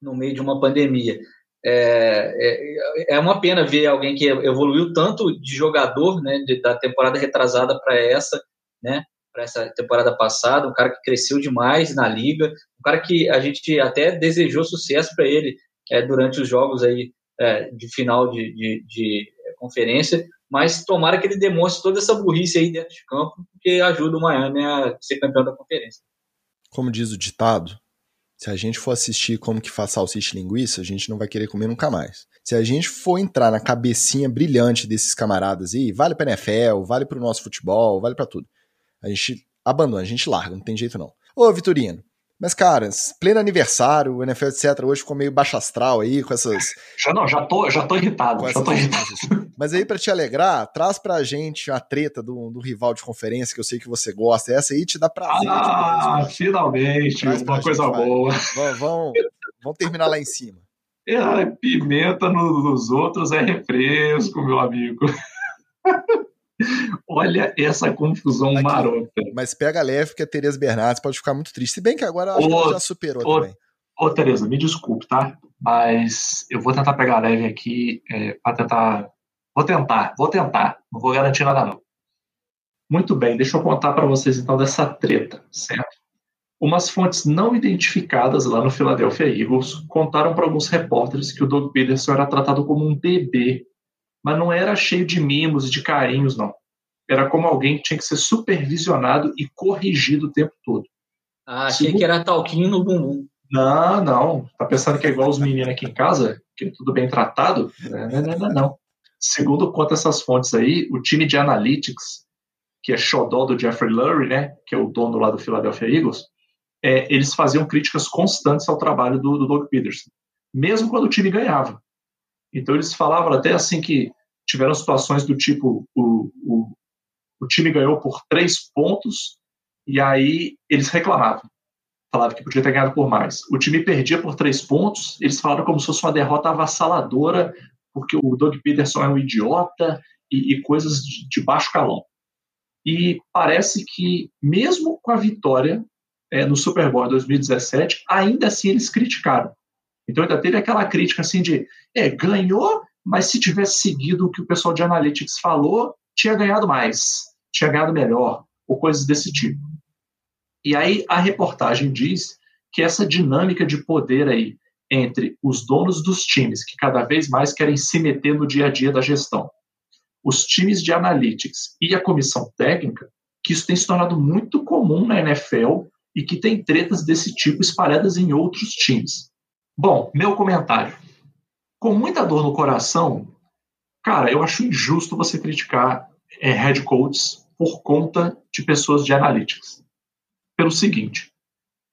no meio de uma pandemia. É, é, é uma pena ver alguém que evoluiu tanto de jogador, né, de, da temporada retrasada para essa, né, para essa temporada passada, um cara que cresceu demais na liga, um cara que a gente até desejou sucesso para ele é, durante os jogos aí é, de final de, de, de, conferência, mas tomara que ele demonstre toda essa burrice aí dentro de campo, porque ajuda o Miami a ser campeão da conferência. Como diz o ditado, se a gente for assistir como que faz salsicha e linguiça, a gente não vai querer comer nunca mais. Se a gente for entrar na cabecinha brilhante desses camaradas aí, vale para NFL, vale para o nosso futebol, vale para tudo. A gente abandona, a gente larga, não tem jeito não. Ô, Vitorino, mas, cara, pleno aniversário, o NFL, etc., hoje ficou meio baixo astral aí com essas. Já não, já tô, já tô irritado. Já tô irritado. Mas aí, para te alegrar, traz pra gente a treta do, do, rival de conferência, que eu sei que você gosta. Essa aí te dá prazer. Ah, finalmente, traz uma coisa gente, boa. Vamos, vamos, vamos terminar lá em cima. É, pimenta nos outros é refresco, meu amigo. Olha essa confusão Aqui, marota. Mas pega leve, porque a Tereza Bernardes pode ficar muito triste. Se bem que agora acho ô, que ela já superou ô, também. Ô, Tereza, me desculpe, tá? Mas eu vou tentar pegar leve aqui é, para tentar. Vou tentar, vou tentar. Não vou garantir nada, não. Muito bem, deixa eu contar para vocês então dessa treta, certo? Umas fontes não identificadas lá no Philadelphia Eagles contaram para alguns repórteres que o Doug Peterson era tratado como um DB mas não era cheio de mimos e de carinhos, não. Era como alguém que tinha que ser supervisionado e corrigido o tempo todo. Ah, achei Segundo... que era talquinho no bumbum. Não, não. Tá pensando que é igual os meninos aqui em casa, que é tudo bem tratado? Não, não, não, não. Segundo conta essas fontes aí, o time de analytics, que é xodó do Jeffrey Lurie, né, que é o dono lá do Philadelphia Eagles, é, eles faziam críticas constantes ao trabalho do, do Doug Peterson, mesmo quando o time ganhava. Então eles falavam até assim que tiveram situações do tipo o, o, o time ganhou por três pontos e aí eles reclamavam, falavam que podia ter ganhado por mais. O time perdia por três pontos, eles falaram como se fosse uma derrota avassaladora, porque o Doug Peterson é um idiota e, e coisas de, de baixo calão. E parece que, mesmo com a vitória é, no Super Bowl 2017, ainda assim eles criticaram. Então ainda teve aquela crítica assim de, é, ganhou, mas se tivesse seguido o que o pessoal de Analytics falou, tinha ganhado mais, tinha ganhado melhor, ou coisas desse tipo. E aí a reportagem diz que essa dinâmica de poder aí entre os donos dos times, que cada vez mais querem se meter no dia a dia da gestão, os times de analytics e a comissão técnica, que isso tem se tornado muito comum na NFL e que tem tretas desse tipo espalhadas em outros times. Bom, meu comentário. Com muita dor no coração, cara, eu acho injusto você criticar é, head coaches por conta de pessoas de analytics. Pelo seguinte,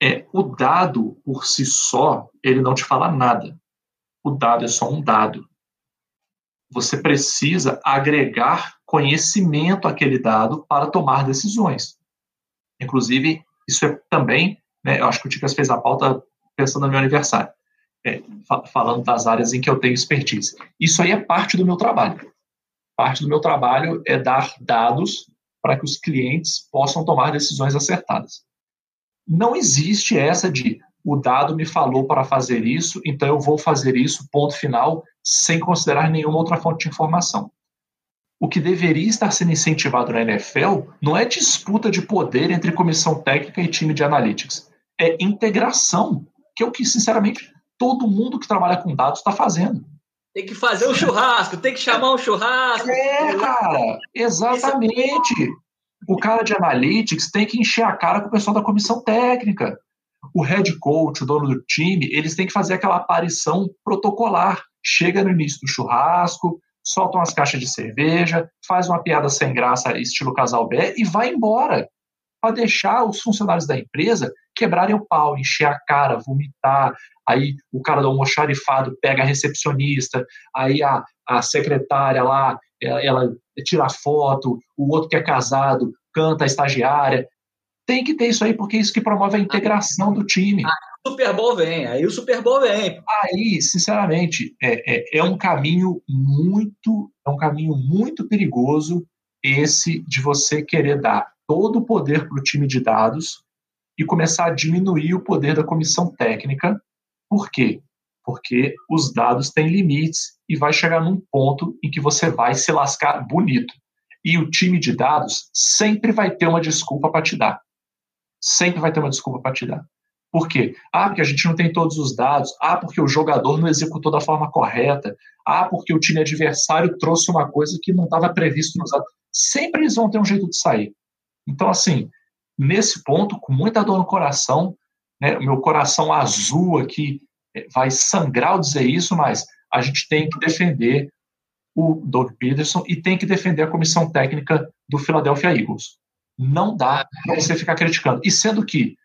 é, o dado por si só, ele não te fala nada. O dado é só um dado você precisa agregar conhecimento àquele dado para tomar decisões. Inclusive, isso é também, né, eu acho que o Ticas fez a pauta pensando no meu aniversário, é, falando das áreas em que eu tenho expertise. Isso aí é parte do meu trabalho. Parte do meu trabalho é dar dados para que os clientes possam tomar decisões acertadas. Não existe essa de o dado me falou para fazer isso, então eu vou fazer isso, ponto final, sem considerar nenhuma outra fonte de informação. O que deveria estar sendo incentivado na NFL não é disputa de poder entre comissão técnica e time de analytics. É integração, que é o que, sinceramente, todo mundo que trabalha com dados está fazendo. Tem que fazer um churrasco, tem que chamar um churrasco. É, cara, exatamente. O cara de analytics tem que encher a cara com o pessoal da comissão técnica o head coach, o dono do time, eles têm que fazer aquela aparição protocolar. Chega no início do churrasco, solta umas caixas de cerveja, faz uma piada sem graça, estilo casal B, e vai embora. Para deixar os funcionários da empresa quebrarem o pau, encher a cara, vomitar. Aí o cara do almoxarifado pega a recepcionista, aí a, a secretária lá, ela, ela tira foto, o outro que é casado canta a estagiária. Tem que ter isso aí, porque é isso que promove a integração do time. Ah, o Super Bowl vem, aí o Super Bowl vem. Aí, sinceramente, é, é, é um caminho muito, é um caminho muito perigoso esse de você querer dar todo o poder para o time de dados e começar a diminuir o poder da comissão técnica. Por quê? Porque os dados têm limites e vai chegar num ponto em que você vai se lascar bonito. E o time de dados sempre vai ter uma desculpa para te dar sempre vai ter uma desculpa para te dar. Por quê? Ah, porque a gente não tem todos os dados. Ah, porque o jogador não executou da forma correta. Ah, porque o time adversário trouxe uma coisa que não estava previsto nos dados. Sempre eles vão ter um jeito de sair. Então, assim, nesse ponto, com muita dor no coração, né, meu coração azul aqui é, vai sangrar ao dizer isso, mas a gente tem que defender o Doug Peterson e tem que defender a comissão técnica do Philadelphia Eagles. Não dá para você ficar criticando. E sendo que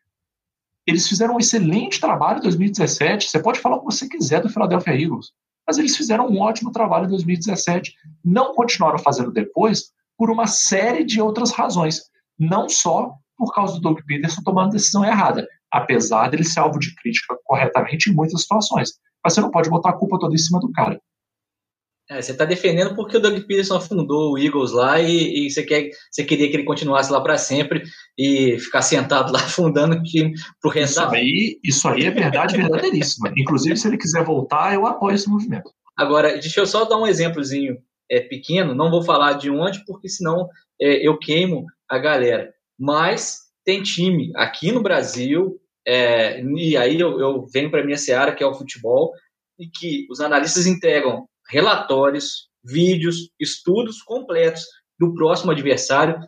eles fizeram um excelente trabalho em 2017, você pode falar o que você quiser do Philadelphia Eagles, mas eles fizeram um ótimo trabalho em 2017. Não continuaram fazendo depois por uma série de outras razões. Não só por causa do Doug Peterson tomando decisão errada, apesar dele ser alvo de crítica corretamente em muitas situações. Mas você não pode botar a culpa toda em cima do cara. É, você está defendendo porque o Doug Peterson fundou o Eagles lá e, e, você, quer, você queria que ele continuasse lá para sempre e ficar sentado lá fundando o time pro resto isso da aí, Isso aí é verdade verdadeiríssima. Inclusive, se ele quiser voltar, eu apoio esse movimento. Agora, deixa eu só dar um exemplozinho é, pequeno, não vou falar de onde, porque senão é, eu queimo a galera. Mas tem time aqui no Brasil, é, e aí eu, eu venho para minha seara, que é o futebol, e que os analistas entregam relatórios, vídeos, estudos completos do próximo adversário,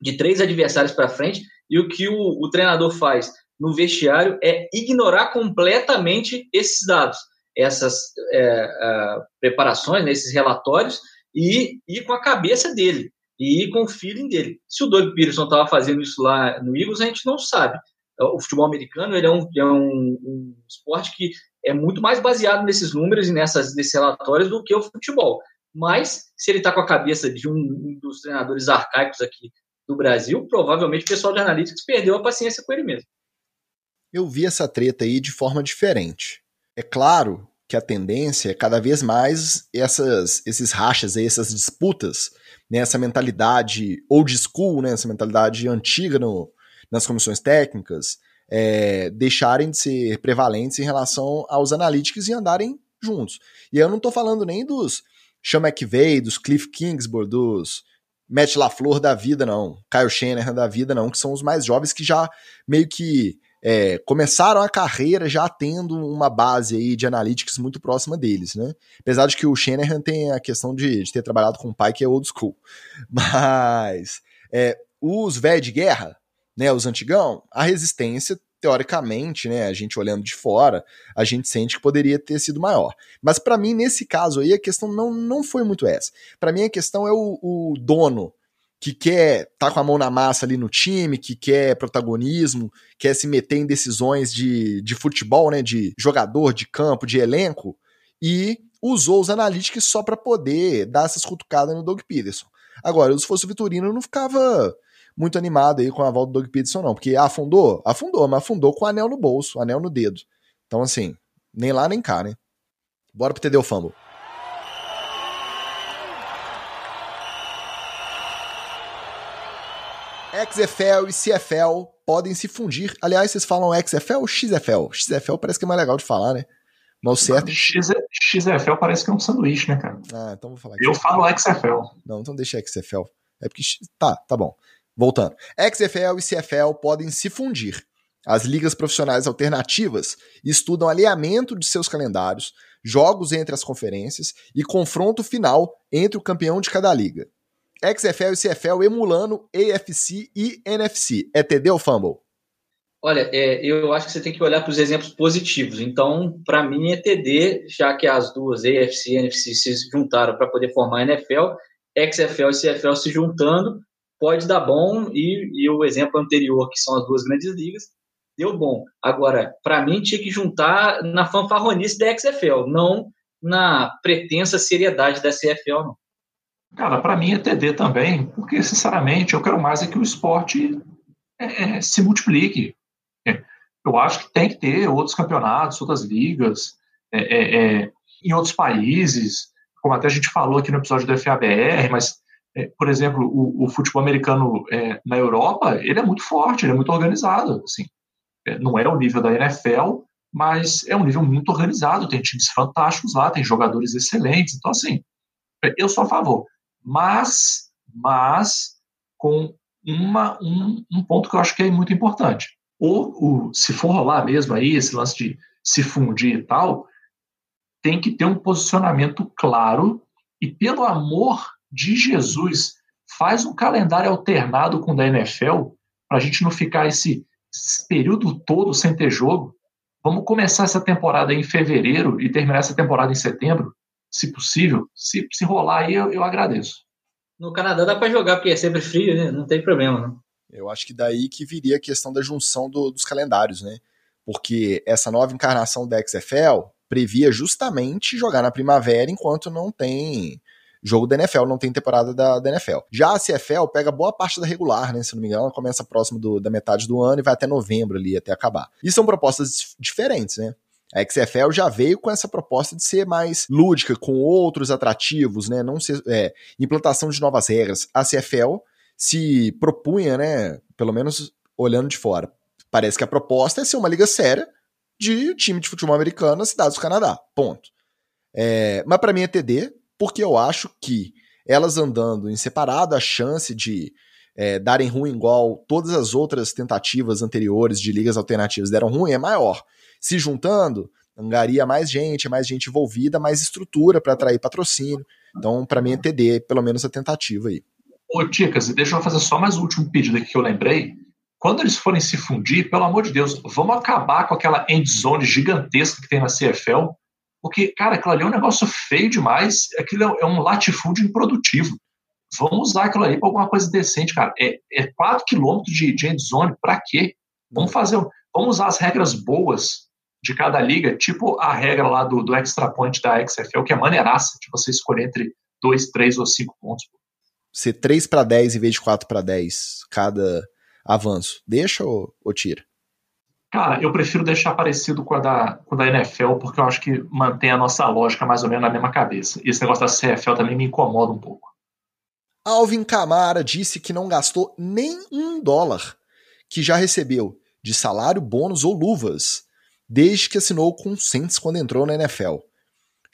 de três adversários para frente, e o que o, o, treinador faz no vestiário é ignorar completamente esses dados, essas é, é, preparações, né, esses relatórios, e ir com a cabeça dele, e ir com o feeling dele. Se o Doug Peterson estava fazendo isso lá no Eagles, a gente não sabe. o futebol americano ele é, um, é um, um esporte que é muito mais baseado nesses números e nessas, nesses relatórios do que o futebol. Mas, se ele está com a cabeça de um, um, dos treinadores arcaicos aqui do Brasil, provavelmente o pessoal de analytics perdeu a paciência com ele mesmo. Eu vi essa treta aí de forma diferente. É claro que a tendência é cada vez mais essas, esses rachas, essas disputas, né, essa mentalidade old school, né, essa mentalidade antiga no, nas comissões técnicas, é, deixarem de ser prevalentes em relação aos analíticos e andarem juntos. E eu não estou falando nem dos Sean McVay, dos Cliff Kingsbury, dos Matt LaFleur da vida, não. Kyle Shanahan da vida, não, que são os mais jovens que já meio que é, começaram a carreira já tendo uma base aí de analytics muito próxima deles, né? Apesar de que o Shanahan tem a questão de, de ter trabalhado com um pai que é old school. Mas é, os velhos de guerra, né, os antigão, a resistência teoricamente, né, a gente olhando de fora, a gente sente que poderia ter sido maior. Mas para mim, nesse caso aí, a questão não, não foi muito essa. Para mim, a questão é o, o dono que quer tá com a mão na massa ali no time, que quer protagonismo, quer se meter em decisões de, de futebol, né, de jogador, de campo, de elenco, e usou os analytics só para poder dar essas cutucadas no Doug Peterson. Agora, se fosse o Vitorino, eu não ficava muito animado aí com a volta do Doug Peterson, não, porque afundou, afundou, mas afundou com o anel no bolso, anel no dedo. Então, assim, nem lá nem cá, né? Bora pro TD o Fumble. XFL e CFL podem se fundir. Aliás, vocês falam XFL ou XFL? XFL parece que é mais legal de falar, né? Mas o certo. X, XFL parece que é um sanduíche, né, cara? Ah, então vou falar Eu falo XFL. Não, então deixa XFL. É porque. Tá, tá bom. Voltando. XFL e CFL podem se fundir. As ligas profissionais alternativas estudam alinhamento de seus calendários, jogos entre as conferências e confronto final entre o campeão de cada liga. XFL e CFL emulando AFC e NFC. É TD ou Fumble? Olha, é, eu acho que você tem que olhar para os exemplos positivos. Então, para mim é TD, já que as duas, AFC e NFC, se juntaram para poder formar a NFL, XFL e CFL se juntando, pode dar bom, e, e o exemplo anterior, que são as duas grandes ligas, deu bom. Agora, para mim, tinha que juntar na fanfarronice da XFL, não na pretensa seriedade da CFL, não. Cara, para mim é TD também, porque, sinceramente, eu quero mais é que o esporte é, é, se multiplique. É, eu acho que tem que ter outros campeonatos, outras ligas, é, é, em outros países, como até a gente falou aqui no episódio do FABR, mas, por exemplo, o, o futebol americano na Europa, ele é muito forte, ele é muito organizado. Assim. não é o nível da NFL, mas é um nível muito organizado, tem times fantásticos lá, tem jogadores excelentes, então, assim, eu sou a favor mas, mas com uma, um, um ponto que eu acho que é muito importante. Ou, o, se for rolar mesmo aí, esse lance de se fundir e tal, tem que ter um posicionamento claro e, pelo amor de Jesus, faz um calendário alternado com o da NFL para a gente não ficar esse, esse período todo sem ter jogo. Vamos começar essa temporada em fevereiro e terminar essa temporada em setembro se possível. Se, se rolar aí, eu, eu agradeço. No Canadá dá para jogar, porque é sempre frio, né? Não tem problema, não. Eu acho que daí que viria a questão da junção do, dos calendários, né? Porque essa nova encarnação da XFL previa justamente jogar na primavera enquanto não tem jogo da NFL, não tem temporada da, da NFL. Já a CFL pega boa parte da regular, né? Se não me engano, ela começa próximo do, da metade do ano e vai até novembro ali, até acabar. E são propostas diferentes, né? A XFL já veio com essa proposta de ser mais lúdica, com outros atrativos, né? Não ser, é, implantação de novas regras. A CFL se propunha, né? Pelo menos olhando de fora. Parece que a proposta é ser uma liga séria de time de futebol americano nas cidades do Canadá. Ponto. É, mas para mim é TD, porque eu acho que elas andando em separado, a chance de é, darem ruim igual todas as outras tentativas anteriores de ligas alternativas deram ruim é maior se juntando, angaria mais gente, mais gente envolvida, mais estrutura para atrair patrocínio. Então, para mim é TD, pelo menos a tentativa aí. Ô, Ticas, deixa eu fazer só mais um último pedido aqui que eu lembrei. Quando eles forem se fundir, pelo amor de Deus, vamos acabar com aquela end zone gigantesca que tem na CFL, porque, cara, aquilo ali é um negócio feio demais, aquilo é um latifúndio improdutivo. Vamos usar aquilo ali para alguma coisa decente, cara. É, é 4 quilômetros de, de end zone, para quê? Vamos fazer, vamos usar as regras boas de cada liga, tipo a regra lá do, do extra point da XFL, que é maneiraça de você escolher entre 2, 3 ou 5 pontos. Ser 3 para 10 em vez de 4 para 10 cada avanço. Deixa ou, ou tira? Cara, eu prefiro deixar parecido com a, da, com a da NFL, porque eu acho que mantém a nossa lógica mais ou menos na mesma cabeça. E esse negócio da CFL também me incomoda um pouco. Alvin Camara disse que não gastou nem um dólar que já recebeu de salário, bônus ou luvas desde que assinou com o Saints quando entrou na NFL.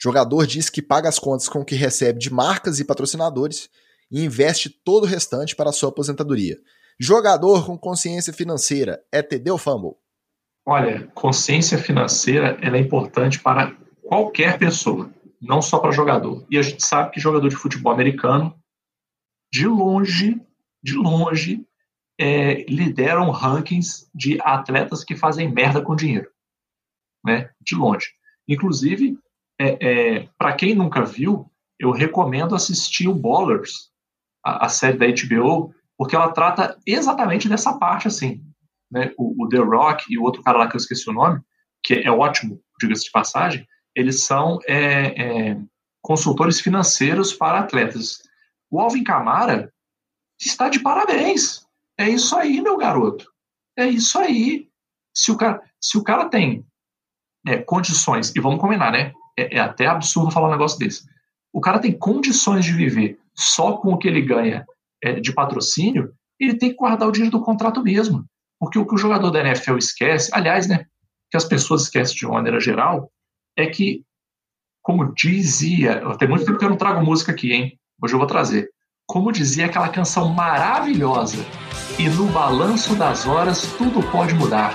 Jogador diz que paga as contas com o que recebe de marcas e patrocinadores e investe todo o restante para sua aposentadoria. Jogador com consciência financeira é TD ou Fumble? Olha, consciência financeira é importante para qualquer pessoa, não só para jogador. E a gente sabe que jogador de futebol americano, de longe, de longe, é, lideram rankings de atletas que fazem merda com dinheiro né, de longe. Inclusive, é, é, para quem nunca viu, eu recomendo assistir o Ballers, a, a, série da HBO, porque ela trata exatamente dessa parte assim. Né? O, o, The Rock e o outro cara lá que eu esqueci o nome, que é ótimo, diga-se de passagem, eles são é, é consultores financeiros para atletas. O Alvin Camara está de parabéns. É isso aí, meu garoto. É isso aí. Se o cara, se o cara tem é, condições, e vamos combinar, né? É, é, até absurdo falar um negócio desse. O cara tem condições de viver só com o que ele ganha é, de patrocínio, ele tem que guardar o dinheiro do contrato mesmo. Porque o que o jogador da NFL esquece, aliás, né? Que as pessoas esquecem de uma maneira geral, é que, como dizia, tem muito tempo que eu não trago música aqui, hein? Hoje eu vou trazer. Como dizia aquela canção maravilhosa, e no balanço das horas tudo pode mudar.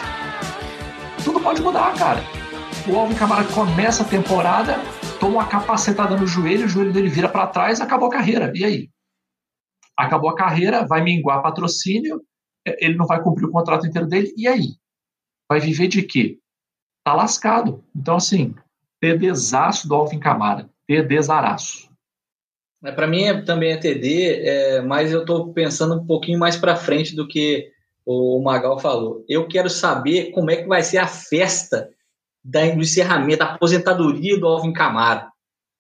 Tudo pode mudar, cara o Alvin Kamara começa a temporada, toma uma capacetada no joelho, o joelho dele vira para trás, acabou a carreira. E aí? Acabou a carreira, vai minguar patrocínio, é, ele não vai cumprir o contrato inteiro dele, e aí? Vai viver de quê? Tá lascado. Então, assim, TDzaço do Alvin Kamara. TDzaraço. Para mim é, também é TD, é, mas eu estou pensando um pouquinho mais para frente do que o Magal falou. Eu quero saber como é que vai ser a festa da, do encerramento, da aposentadoria do Alvin Camara.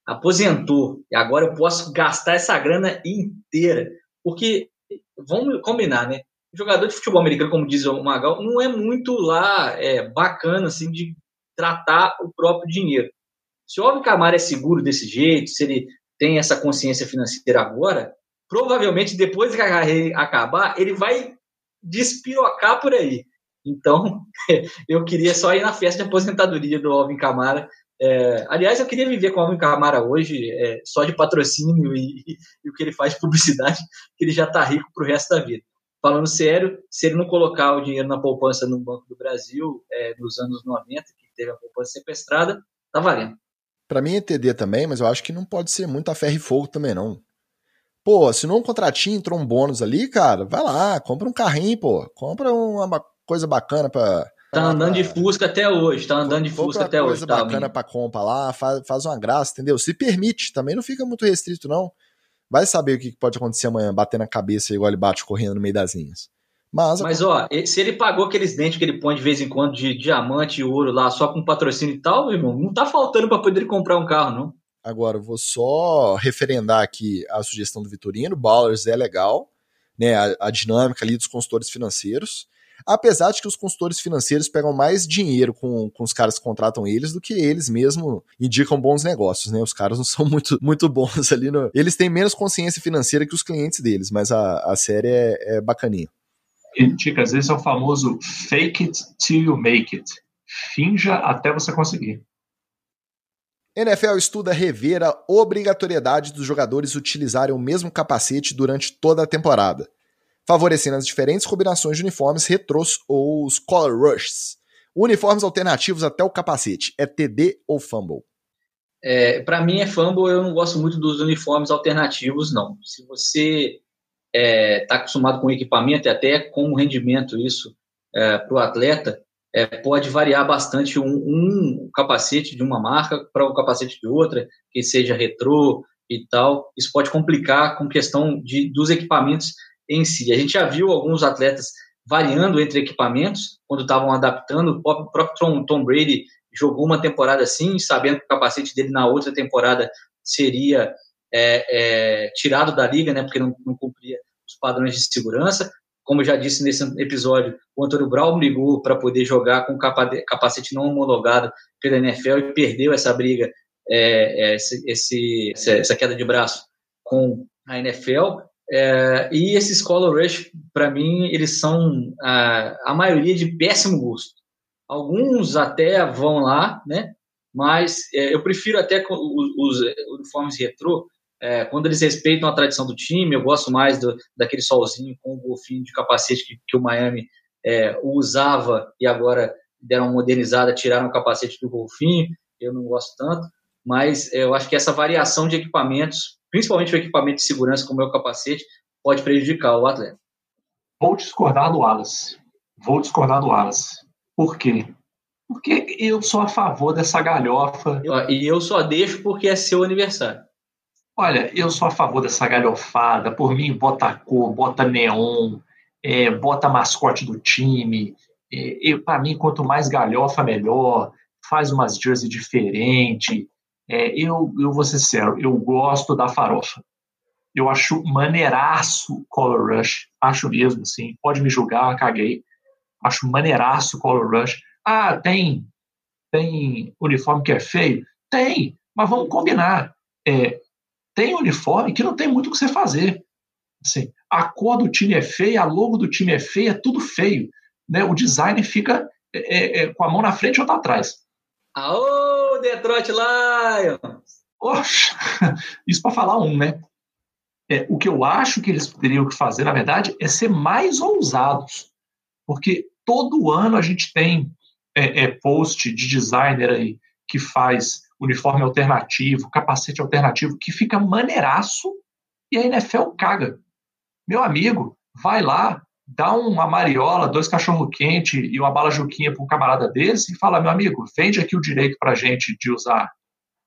Aposentou. E agora eu posso gastar essa grana inteira. Porque, vamos combinar, né? Jogador de futebol americano, como diz o Magal, não é muito lá é, bacana assim, de tratar o próprio dinheiro. Se o Alvin Camara é seguro desse jeito, se ele tem essa consciência financeira agora, provavelmente depois que a carreira acabar, ele vai despirocar por aí. Então, eu queria só ir na festa de aposentadoria do Alvin Camara. É, aliás, eu queria viver com o Alvin Camara hoje, é, só de patrocínio e, e, o que ele faz de publicidade, que ele já está rico para o resto da vida. Falando sério, se ele não colocar o dinheiro na poupança no Banco do Brasil, é, nos anos 90, que teve a poupança sequestrada, tá valendo. Para mim é TD também, mas eu acho que não pode ser muito a ferro e fogo também, não. Pô, assinou um contratinho, entrou um bônus ali, cara, vai lá, compra um carrinho, pô. Compra uma coisa bacana pra. Tá andando de Fusca até hoje, tá andando de Fusca até hoje. coisa tá, bacana pra compra lá, faz, faz uma graça, entendeu? Se permite, também não fica muito restrito, não. Vai saber o que pode acontecer amanhã, bater na cabeça igual ele bate correndo no meio das linhas. Mas, Mas ó, se ele pagou aqueles dentes que ele põe de vez em quando de diamante e ouro lá, só com patrocínio e tal, irmão, não tá faltando para poder comprar um carro, não. Agora, vou só referendar aqui a sugestão do Vitorino. Ballers é legal, né? A, a dinâmica ali dos consultores financeiros. Apesar de que os consultores financeiros pegam mais dinheiro com, com os caras que contratam eles do que eles mesmo indicam bons negócios, né? Os caras não são muito, muito bons ali. No... Eles têm menos consciência financeira que os clientes deles, mas a, a série é, é bacaninha. E, Ticas, esse é o famoso fake it till you make it. Finja até você conseguir. NFL estuda rever a obrigatoriedade dos jogadores utilizarem o mesmo capacete durante toda a temporada favorecendo as diferentes combinações de uniformes retrôs ou os color. Uniformes alternativos até o capacete. É TD ou fumble? É, para mim é fumble, eu não gosto muito dos uniformes alternativos, não. Se você está é, tá acostumado com o equipamento e até com o rendimento isso é, para o atleta, é, pode variar bastante um, um, capacete de uma marca para um capacete de outra, que seja retrô e tal. Isso pode complicar com questão de, dos equipamentos em si. A gente já viu alguns atletas variando entre equipamentos, quando estavam adaptando. O próprio Tom, Brady jogou uma temporada assim, sabendo que o capacete dele na outra temporada seria é, é, tirado da liga, né, porque não, não, cumpria os padrões de segurança. Como eu já disse nesse episódio, o Antônio Brown ligou para poder jogar com capacete não homologado pela NFL e perdeu essa briga, é, é esse, essa queda de braço com a NFL. É, e esses color rush, para mim, eles são a, a maioria de péssimo gosto. Alguns até vão lá, né? Mas é, eu prefiro até os, os uniformes retrô, é, quando eles respeitam a tradição do time. Eu gosto mais do, daquele solzinho com o golfinho de capacete que, que o Miami é, usava e agora deram uma modernizada, tiraram o capacete do golfinho. Eu não gosto tanto, mas é, eu acho que essa variação de equipamentos principalmente o equipamento de segurança, como é o capacete, pode prejudicar o atleta. Vou discordar do Wallace. Vou discordar do Wallace. Por quê? Porque eu sou a favor dessa galhofa. E eu só deixo porque é seu aniversário. Olha, eu sou a favor dessa galhofada. Por mim, bota cor, bota neon, é, bota mascote do time. É, Para mim, quanto mais galhofa, melhor. Faz umas jersey diferente. É, eu, eu vou ser sincero, eu gosto da farofa. Eu acho maneiraço Color Rush, acho mesmo, assim. Pode me julgar, caguei. Acho maneiraço Color Rush. Ah, tem, tem uniforme que é feio? Tem, mas vamos combinar. É, tem uniforme que não tem muito o que você fazer. Assim, a cor do time é feia, a logo do time é feia, é tudo feio. Né? O design fica é, é, é com a mão na frente ou tá atrás. Aô, Detroit Lions! Oxa, isso para falar um, né? É, o que eu acho que eles teriam que fazer, na verdade, é ser mais ousados. Porque todo ano a gente tem é, é, post de designer aí que faz uniforme alternativo, capacete alternativo, que fica maneiraço e a NFL caga. Meu amigo, vai lá, dá uma mariola, dois cachorro-quente e uma bala juquinha para um camarada desse e fala, meu amigo, vende aqui o direito para a gente de usar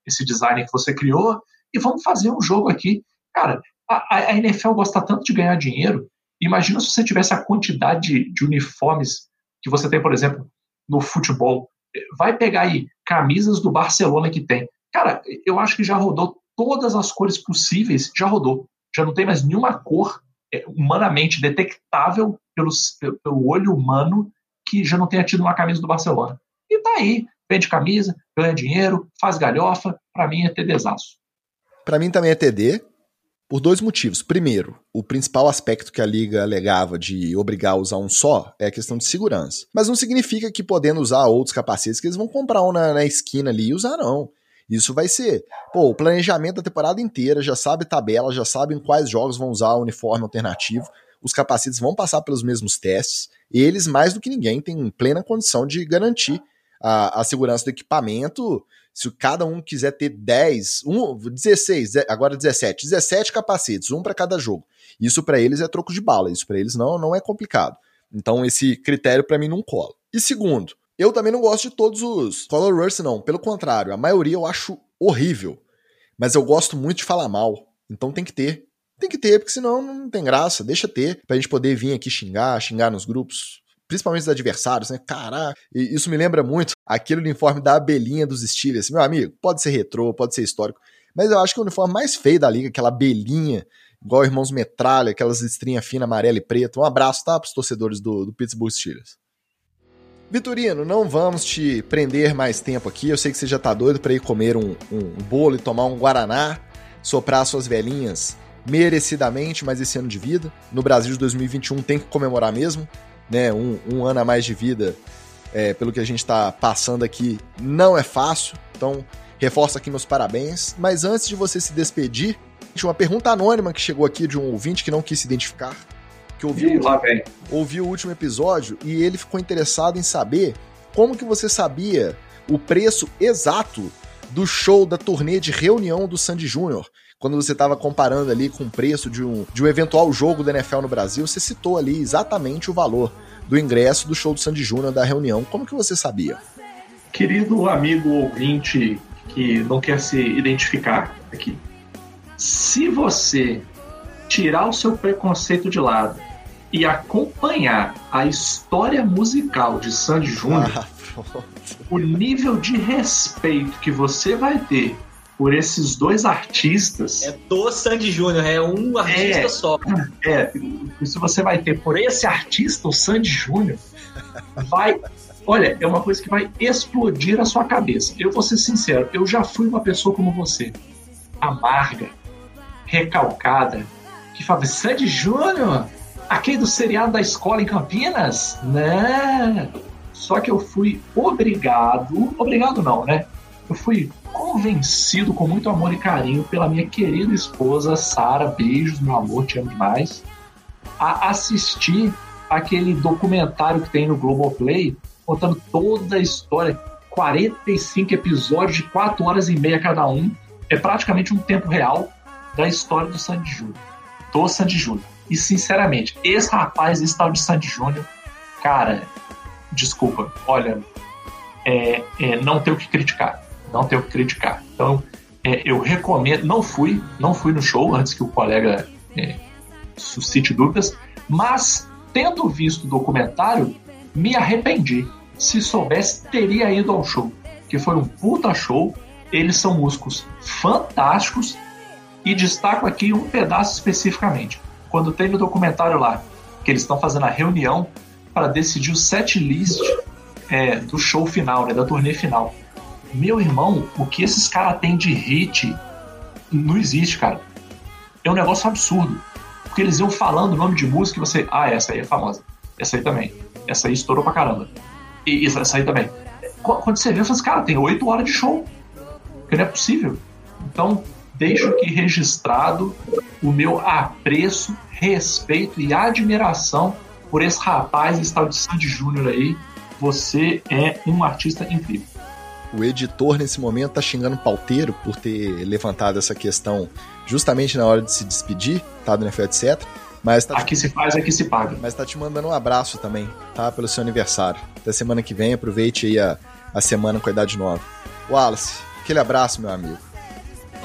esse design que você criou e vamos fazer um jogo aqui. Cara, a, a NFL gosta tanto de ganhar dinheiro, imagina se você tivesse a quantidade de, de uniformes que você tem, por exemplo, no futebol. Vai pegar aí camisas do Barcelona que tem. Cara, eu acho que já rodou todas as cores possíveis, já rodou. Já não tem mais nenhuma cor humanamente detectável pelo, pelo olho humano que já não tenha tido uma camisa do Barcelona. E tá aí, vende camisa, ganha dinheiro, faz galhofa, para mim é TDzaço. Para mim também é TD, por dois motivos. Primeiro, o principal aspecto que a liga alegava de obrigar a usar um só é a questão de segurança. Mas não significa que podendo usar outros capacetes que eles vão comprar um na, na esquina ali e usar, não. Isso vai ser, pô, o planejamento da temporada inteira, já sabe tabela, já sabe em quais jogos vão usar o uniforme alternativo. Os capacetes vão passar pelos mesmos testes. Eles, mais do que ninguém, têm plena condição de garantir a, a segurança do equipamento. Se cada um quiser ter 10, um, 16, agora 17, 17 capacetes, um para cada jogo. Isso para eles é troco de bala, isso para eles não, não é complicado. Então esse critério para mim não cola. E segundo, eu também não gosto de todos os Color Rush, não. Pelo contrário, a maioria eu acho horrível. Mas eu gosto muito de falar mal. Então tem que ter. Tem que ter, porque senão não tem graça. Deixa ter, pra gente poder vir aqui xingar, xingar nos grupos. Principalmente os adversários, né? Caraca, isso me lembra muito aquele uniforme da abelhinha dos Steelers. Meu amigo, pode ser retrô, pode ser histórico. Mas eu acho que o uniforme mais feio da liga, aquela abelhinha, igual Irmãos Metralha, aquelas estrinhas finas, amarela e preta. Um abraço, tá? Pros torcedores do, do Pittsburgh Steelers. Vitorino, não vamos te prender mais tempo aqui. Eu sei que você já tá doido para ir comer um, um, bolo e tomar um guaraná, soprar suas velhinhas merecidamente mais esse ano de vida. No Brasil de 2021 tem que comemorar mesmo, né? Um, um ano a mais de vida, é, pelo que a gente está passando aqui, não é fácil. Então, reforço aqui meus parabéns. Mas antes de você se despedir, uma pergunta anônima que chegou aqui de um ouvinte que não quis se identificar que ouviu, Ih, lá vem. ouviu o último episódio e ele ficou interessado em saber como que você sabia o preço exato do show da turnê de reunião do Sandy Júnior. Quando você estava comparando ali com o preço de um, de um eventual jogo da NFL no Brasil, você citou ali exatamente o valor do ingresso do show do Sandy Júnior da reunião. Como que você sabia? Querido amigo ouvinte que não quer se identificar aqui, se você tirar o seu preconceito de lado e acompanhar a história musical de Sandy Júnior, ah, o nível de respeito que você vai ter por esses dois artistas. É do Sandy Júnior, é um artista é, só. É, se você vai ter por esse artista, o Sandy Júnior, vai. Olha, é uma coisa que vai explodir a sua cabeça. Eu vou ser sincero, eu já fui uma pessoa como você, amarga, recalcada, que fala, Sandy Júnior, aquele do seriado da escola em Campinas? Né? Só que eu fui obrigado, obrigado não, né? Eu fui convencido com muito amor e carinho pela minha querida esposa Sara, beijos, meu amor, te amo demais, a assistir aquele documentário que tem no Globoplay contando toda a história, 45 episódios de 4 horas e meia cada um, é praticamente um tempo real da história do Sandy Júnior, do Sandy Júnior. E sinceramente, esse rapaz, esse tal de Sandy Júnior, cara, desculpa, olha, é, é, não tem o que criticar não tenho o que criticar. Então, é, eu recomendo, não fui, não fui no show antes que o colega é, suscite dúvidas, mas tendo visto o documentário, me arrependi. Se soubesse, teria ido ao show, que foi um puta show. Eles são músicos fantásticos e destaco aqui um pedaço especificamente. Quando tem no documentário lá, que eles estão fazendo a reunião para decidir o set list é, do show final, né, da turnê final. Meu irmão, o que esses caras têm de hit não existe, cara. É um negócio absurdo. Porque eles iam falando o nome de música e você. Ah, essa aí é famosa. Essa aí também. Essa aí estourou pra caramba. E essa aí também. Quando você vê, você fala, cara, tem oito horas de show. Que não é possível. Então, deixo aqui registrado o meu apreço, respeito e admiração por esse rapaz, esse tal de Sandy Júnior aí. Você é um artista incrível o editor nesse momento tá xingando o pauteiro por ter levantado essa questão justamente na hora de se despedir, tá, do NFL, etc. Mas tá aqui te... se faz, aqui se paga. Mas tá te mandando um abraço também, tá? Pelo seu aniversário. Até semana que vem, aproveite aí a, a semana com a idade nova. Wallace, aquele abraço, meu amigo.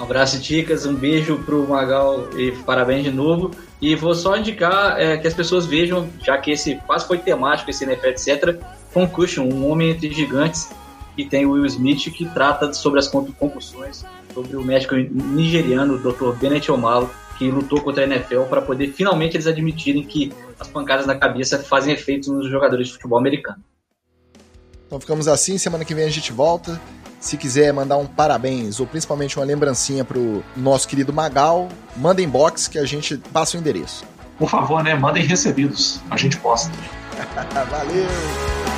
Um abraço, Ticas, um beijo pro Magal e parabéns de novo. E vou só indicar é, que as pessoas vejam, já que esse quase foi temático, esse NFL, etc., Concussion, um homem entre gigantes, e tem o Will Smith que trata sobre as concussões, sobre o médico nigeriano, o Dr. Bennett Omalo, que lutou contra a NFL para poder finalmente eles admitirem que as pancadas na cabeça fazem efeitos nos jogadores de futebol americano. Então ficamos assim, semana que vem a gente volta. Se quiser mandar um parabéns ou principalmente uma lembrancinha pro nosso querido Magal, manda inbox que a gente passa o endereço. Por favor, né? Mandem recebidos. A gente posta. Valeu!